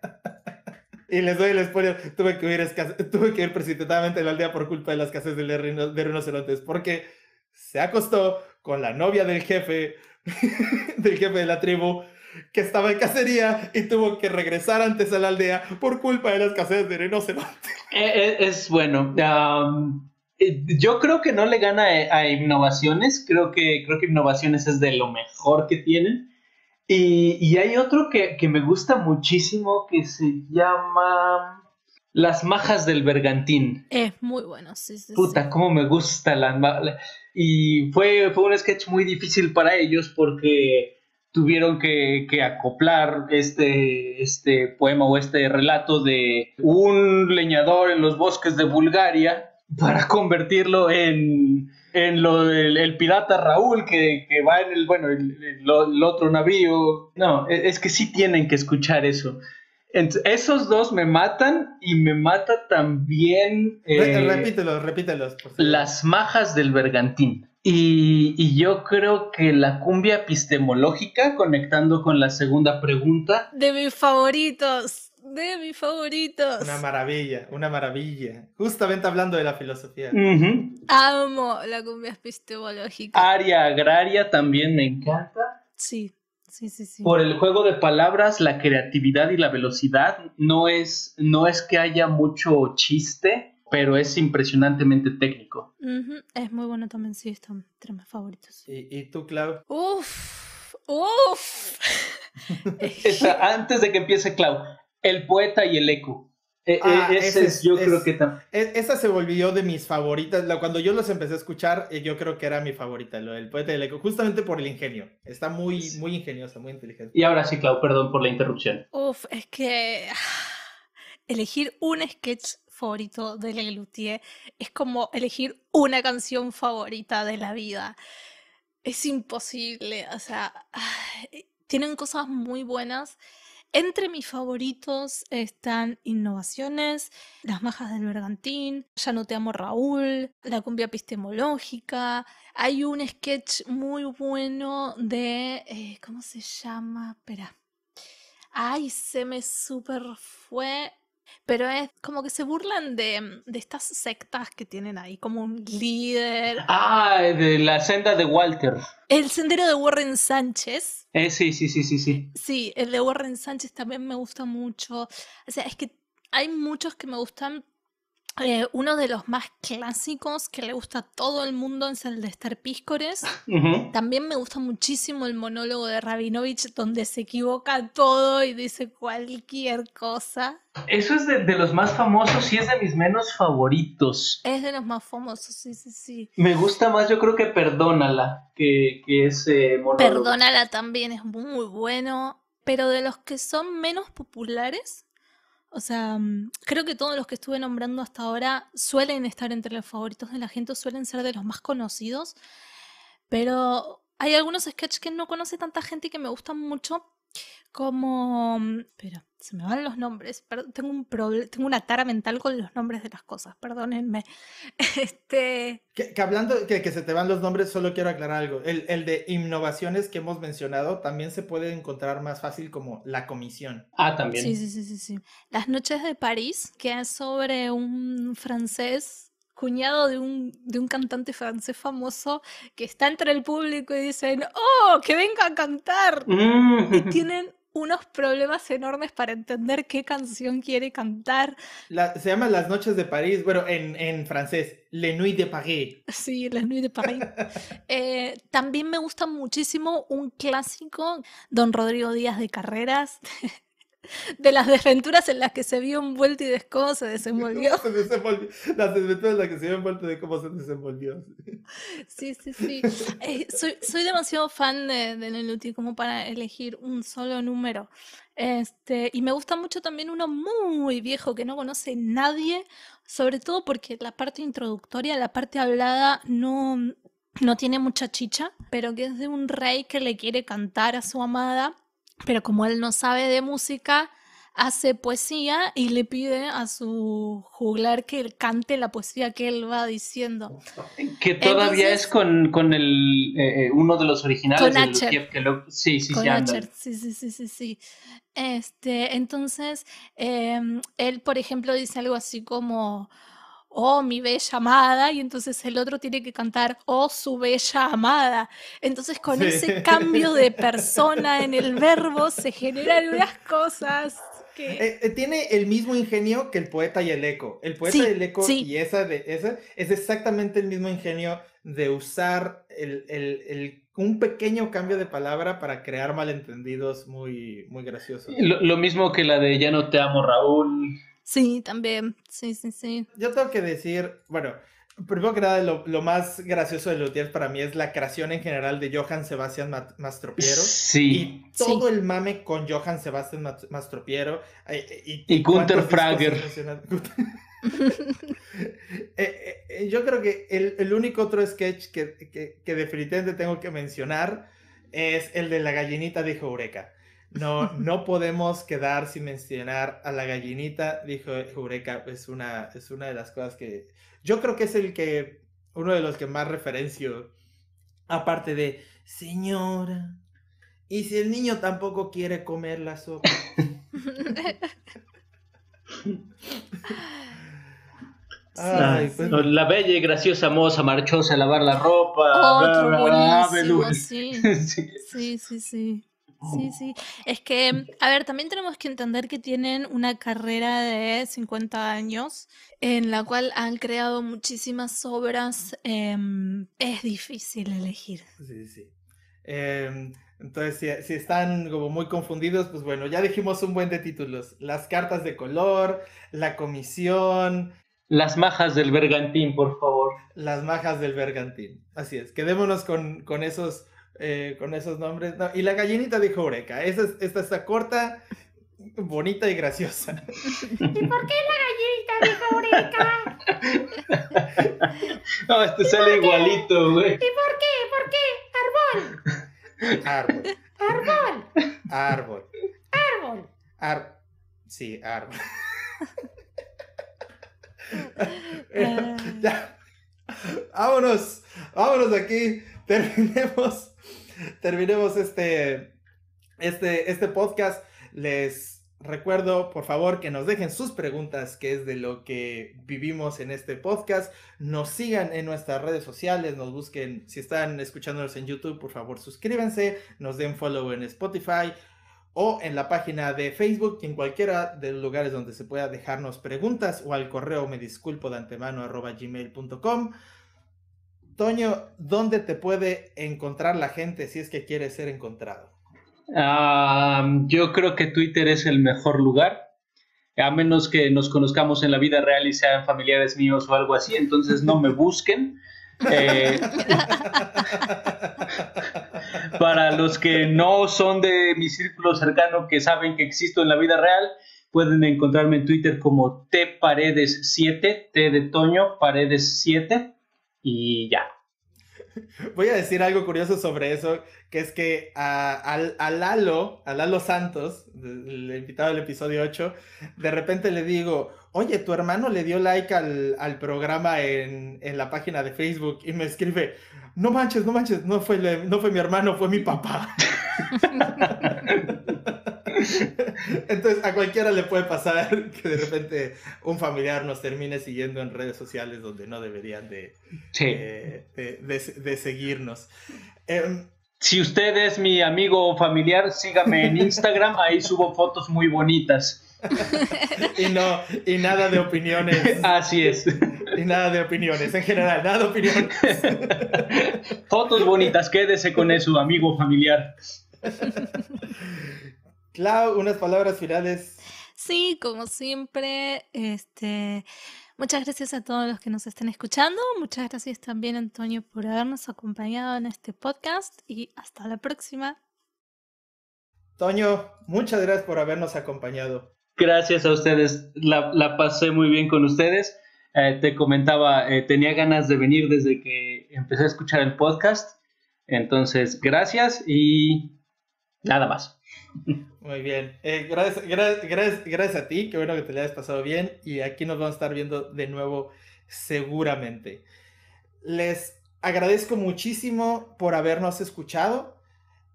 y les doy el spoiler, tuve que, tuve que ir precipitadamente de la aldea por culpa de la escasez de, de rinocerontes, porque se acostó con la novia del jefe [LAUGHS] del jefe de la tribu que estaba en cacería y tuvo que regresar antes a la aldea por culpa de la escasez de rinoceronte. [LAUGHS] Eh, eh, es, bueno. Eh, yo creo que no le gana a, innovaciones. Creo que, creo que innovaciones es de lo mejor que tienen. Y, hay otro que, me gusta muchísimo que se llama Las Majas del Bergantín. Es muy bueno, sí, sí. Puta, cómo me gusta la y fue, fue un sketch muy difícil para ellos porque tuvieron que, acoplar este, este poema o este relato de un leñador en los bosques de Bulgaria para convertirlo en, en lo del el pirata Raúl que, va en el, bueno, el, otro navío. No, e, es que sí tienen que escuchar eso esos dos me matan y me mata también. Eh, repítelos, repítelos. Las majas del bergantín. Y, yo creo que la cumbia epistemológica, conectando con la segunda pregunta. De mis favoritos, de mis favoritos. Una maravilla, una maravilla. Justamente hablando de la filosofía. Amo la cumbia epistemológica. Área agraria también me encanta. Sí. Por el juego de palabras, la creatividad y la velocidad, no es, no es que haya mucho chiste, pero es impresionantemente técnico. Es muy bueno también, sí, están entre mis favoritos. ¿Y, tú, Clau? Uf, uf. [LAUGHS] antes de que empiece Clau, el poeta y el eco. E, e, ah, ese, yo creo que también. Esa se volvió de mis favoritas. Cuando yo los empecé a escuchar, eh, yo creo que era mi favorita, lo del poeta del eco, justamente por el ingenio. Está muy, muy ingeniosa, muy inteligente. Y ahora sí, Clau, perdón por la interrupción. Uf, es que elegir un sketch favorito de Lelutier es como elegir una canción favorita de la vida. Es imposible, o sea, tienen cosas muy buenas entre mis favoritos están Innovaciones, Las Majas del Bergantín, Ya no te amo Raúl, La cumbia epistemológica. Hay un sketch muy bueno de... Eh, ¿Cómo se llama? Espera. Ay, se me super fue pero es como que se burlan de, de, estas sectas que tienen ahí, como un líder. Ah, de la senda de Walter. El sendero de Warren Sánchez. Eh, sí, sí, sí, sí, sí. Sí, el de Warren Sánchez también me gusta mucho. O sea, es que hay muchos que me gustan eh, uno de los más clásicos que le gusta a todo el mundo es el de Esther Píscores. También me gusta muchísimo el monólogo de Rabinovich, donde se equivoca todo y dice cualquier cosa. Eso es de, los más famosos y es de mis menos favoritos. Es de los más famosos, sí, sí, sí. Me gusta más, yo creo que Perdónala, que, que ese monólogo. Perdónala también es muy bueno, pero de los que son menos populares o sea, mm, creo que todos los que estuve nombrando hasta ahora suelen estar entre los favoritos de la gente, suelen ser de los más conocidos, pero hay algunos sketches que no conoce tanta gente y que me gustan mucho, como... Mm, pero se me van los nombres. tengo un tengo una tara mental con los nombres de las cosas, perdónenme. [LAUGHS] Este. Que, hablando que, que se te van los nombres, solo quiero aclarar algo. El, el, de innovaciones que hemos mencionado también se puede encontrar más fácil como la comisión. Ah, también. Sí, sí, sí, sí, sí. Las noches de París, que es sobre un francés cuñado de un, de un cantante francés famoso que está entre el público y dicen, ¡Oh, que venga a cantar! Mm. Y [LAUGHS] tienen unos problemas enormes para entender qué canción quiere cantar. se llama Las Noches de París, bueno, en, en francés, Les Nuits de Paris. Sí, Les Nuits de Paris. [LAUGHS] Eh, también me gusta muchísimo un clásico, Don Rodrigo Díaz de Carreras. [LAUGHS] de las desventuras en las que se vio envuelto y de cómo se desenvolvió. Las desventuras en las que se vio envuelto de cómo se desenvolvió. Sí, sí, sí. Eh, soy, soy, demasiado fan de, de como para elegir un solo número. Este, y me gusta mucho también uno muy viejo que no conoce nadie, sobre todo porque la parte introductoria, la parte hablada, no, no tiene mucha chicha, pero que es de un rey que le quiere cantar a su amada pero como él no sabe de música, hace poesía y le pide a su juglar que cante la poesía que él va diciendo. Que todavía es con, con el, eh, eh, uno de los originales. Con Que lo, sí, sí, sí, sí, sí, sí, sí. Este, entonces, em, él, por ejemplo, dice algo así como oh, mi bella amada, y entonces el otro tiene que cantar, oh, su bella amada. Entonces con ese cambio de persona en el verbo se generan unas cosas que... Eh, eh, tiene el mismo ingenio que el poeta y el eco. El poeta y el eco y esa, de, esa es exactamente el mismo ingenio de usar el, un pequeño cambio de palabra para crear malentendidos muy, muy graciosos. Lo, lo mismo que la de Ya no te amo, Raúl. Sí, también. Sí, sí, sí. Yo tengo que decir, bueno, primero que nada, lo, más gracioso de Lutier para mí es la creación en general de Johann Sebastian Mastropiero. Sí. Y todo el mame con Johann Sebastian Mastropiero. Eh, y, y, Gunther Frager. [LAUGHS] Eh, eh, yo creo que el, único otro sketch que, que, definitivamente tengo que mencionar es el de la gallinita de Eureka. No, no podemos quedar sin mencionar a la gallinita, dijo Eureka, es una, es una de las cosas que yo creo que es el que, uno de los que más referencio, aparte de, señora, ¿y si el niño tampoco quiere comer la sopa? [LAUGHS] Pues la bella y graciosa moza marchóse a lavar la ropa. Otro [LAUGHS] sí. sí, sí, sí. Sí, sí. Es que, a ver, también tenemos que entender que tienen una carrera de 50 años en la cual han creado muchísimas obras. Em, es difícil elegir. Sí, sí. Em, entonces, si, están como muy confundidos, pues bueno, ya dijimos un buen de títulos. Las cartas de color, la comisión. Las majas del bergantín, por favor. Las majas del bergantín. Así es, quedémonos con, con esos eh, con esos nombres. y la gallinita dijo Eureka. Esta, esta está corta, bonita y graciosa. ¿Y por qué la gallinita dijo Eureka? [LAUGHS] no, este sale igualito, güey. ¿Y por qué? ¿Por qué? Árbol. Árbol. Árbol. Árbol. Árbol. Árbol. Sí, árbol. [LAUGHS] [LAUGHS] ya. Vámonos. Vámonos aquí. [LAUGHS] Terminemos terminemos este, este, este podcast. Les recuerdo, por favor, que nos dejen sus preguntas, que es de lo que vivimos en este podcast. Nos sigan en nuestras redes sociales, nos busquen, si están escuchándonos en YouTube, por favor, suscríbanse, nos den follow en Spotify o en la página de Facebook en cualquiera de los lugares donde se pueda dejarnos preguntas o al correo me disculpo de antemano arroba gmail.com. Toño, ¿dónde te puede encontrar la gente si es que quiere ser encontrado? yo creo que Twitter es el mejor lugar, a menos que nos conozcamos en la vida real y sean familiares míos o algo así, entonces no me busquen. [LAUGHS] Eh, para los que no son de mi círculo cercano que saben que existo en la vida real, pueden encontrarme en Twitter como tparedes7, T de Toño, paredes 7 y ya. Voy a decir algo curioso sobre eso, que es que a, Lalo, a Lalo Santos, el invitado del episodio 8, de repente le digo, oye, tu hermano le dio like al, programa en, la página de Facebook y me escribe, no manches, no manches, no fue, no fue mi hermano, fue mi papá. [LAUGHS] [LAUGHS] Entonces a cualquiera le puede pasar [LAUGHS] que de repente un familiar nos termine siguiendo en redes sociales donde no deberían de, de, seguirnos. Em, si usted es mi amigo o familiar, sígame en Instagram, ahí subo fotos muy bonitas. [LAUGHS] y no, y nada de opiniones. Así es. Y nada de opiniones, en general, nada de opiniones. Fotos bonitas, quédese con eso, amigo familiar. Clau, unas palabras finales. Sí, como siempre, este, muchas gracias a todos los que nos están escuchando. Muchas gracias también, Antonio, por habernos acompañado en este podcast y hasta la próxima. Toño, muchas gracias por habernos acompañado. Gracias a ustedes, la, pasé muy bien con ustedes. Eh, te comentaba, eh, tenía ganas de venir desde que empecé a escuchar el podcast. Entonces, gracias y nada más. Muy bien. Eh, gracias, gracias, gracias, a ti. Qué bueno que te le hayas pasado bien. Y aquí nos vamos a estar viendo de nuevo seguramente. Les agradezco muchísimo por habernos escuchado.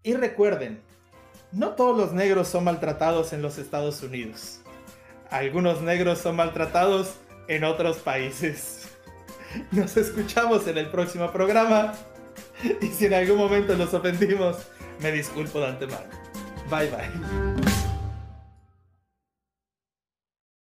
Y recuerden, no todos los negros son maltratados en los Estados Unidos. Algunos negros son maltratados en otros países. [LAUGHS] Nos escuchamos en el próximo programa. Y si en algún momento los ofendimos, me disculpo de antemano. Bye bye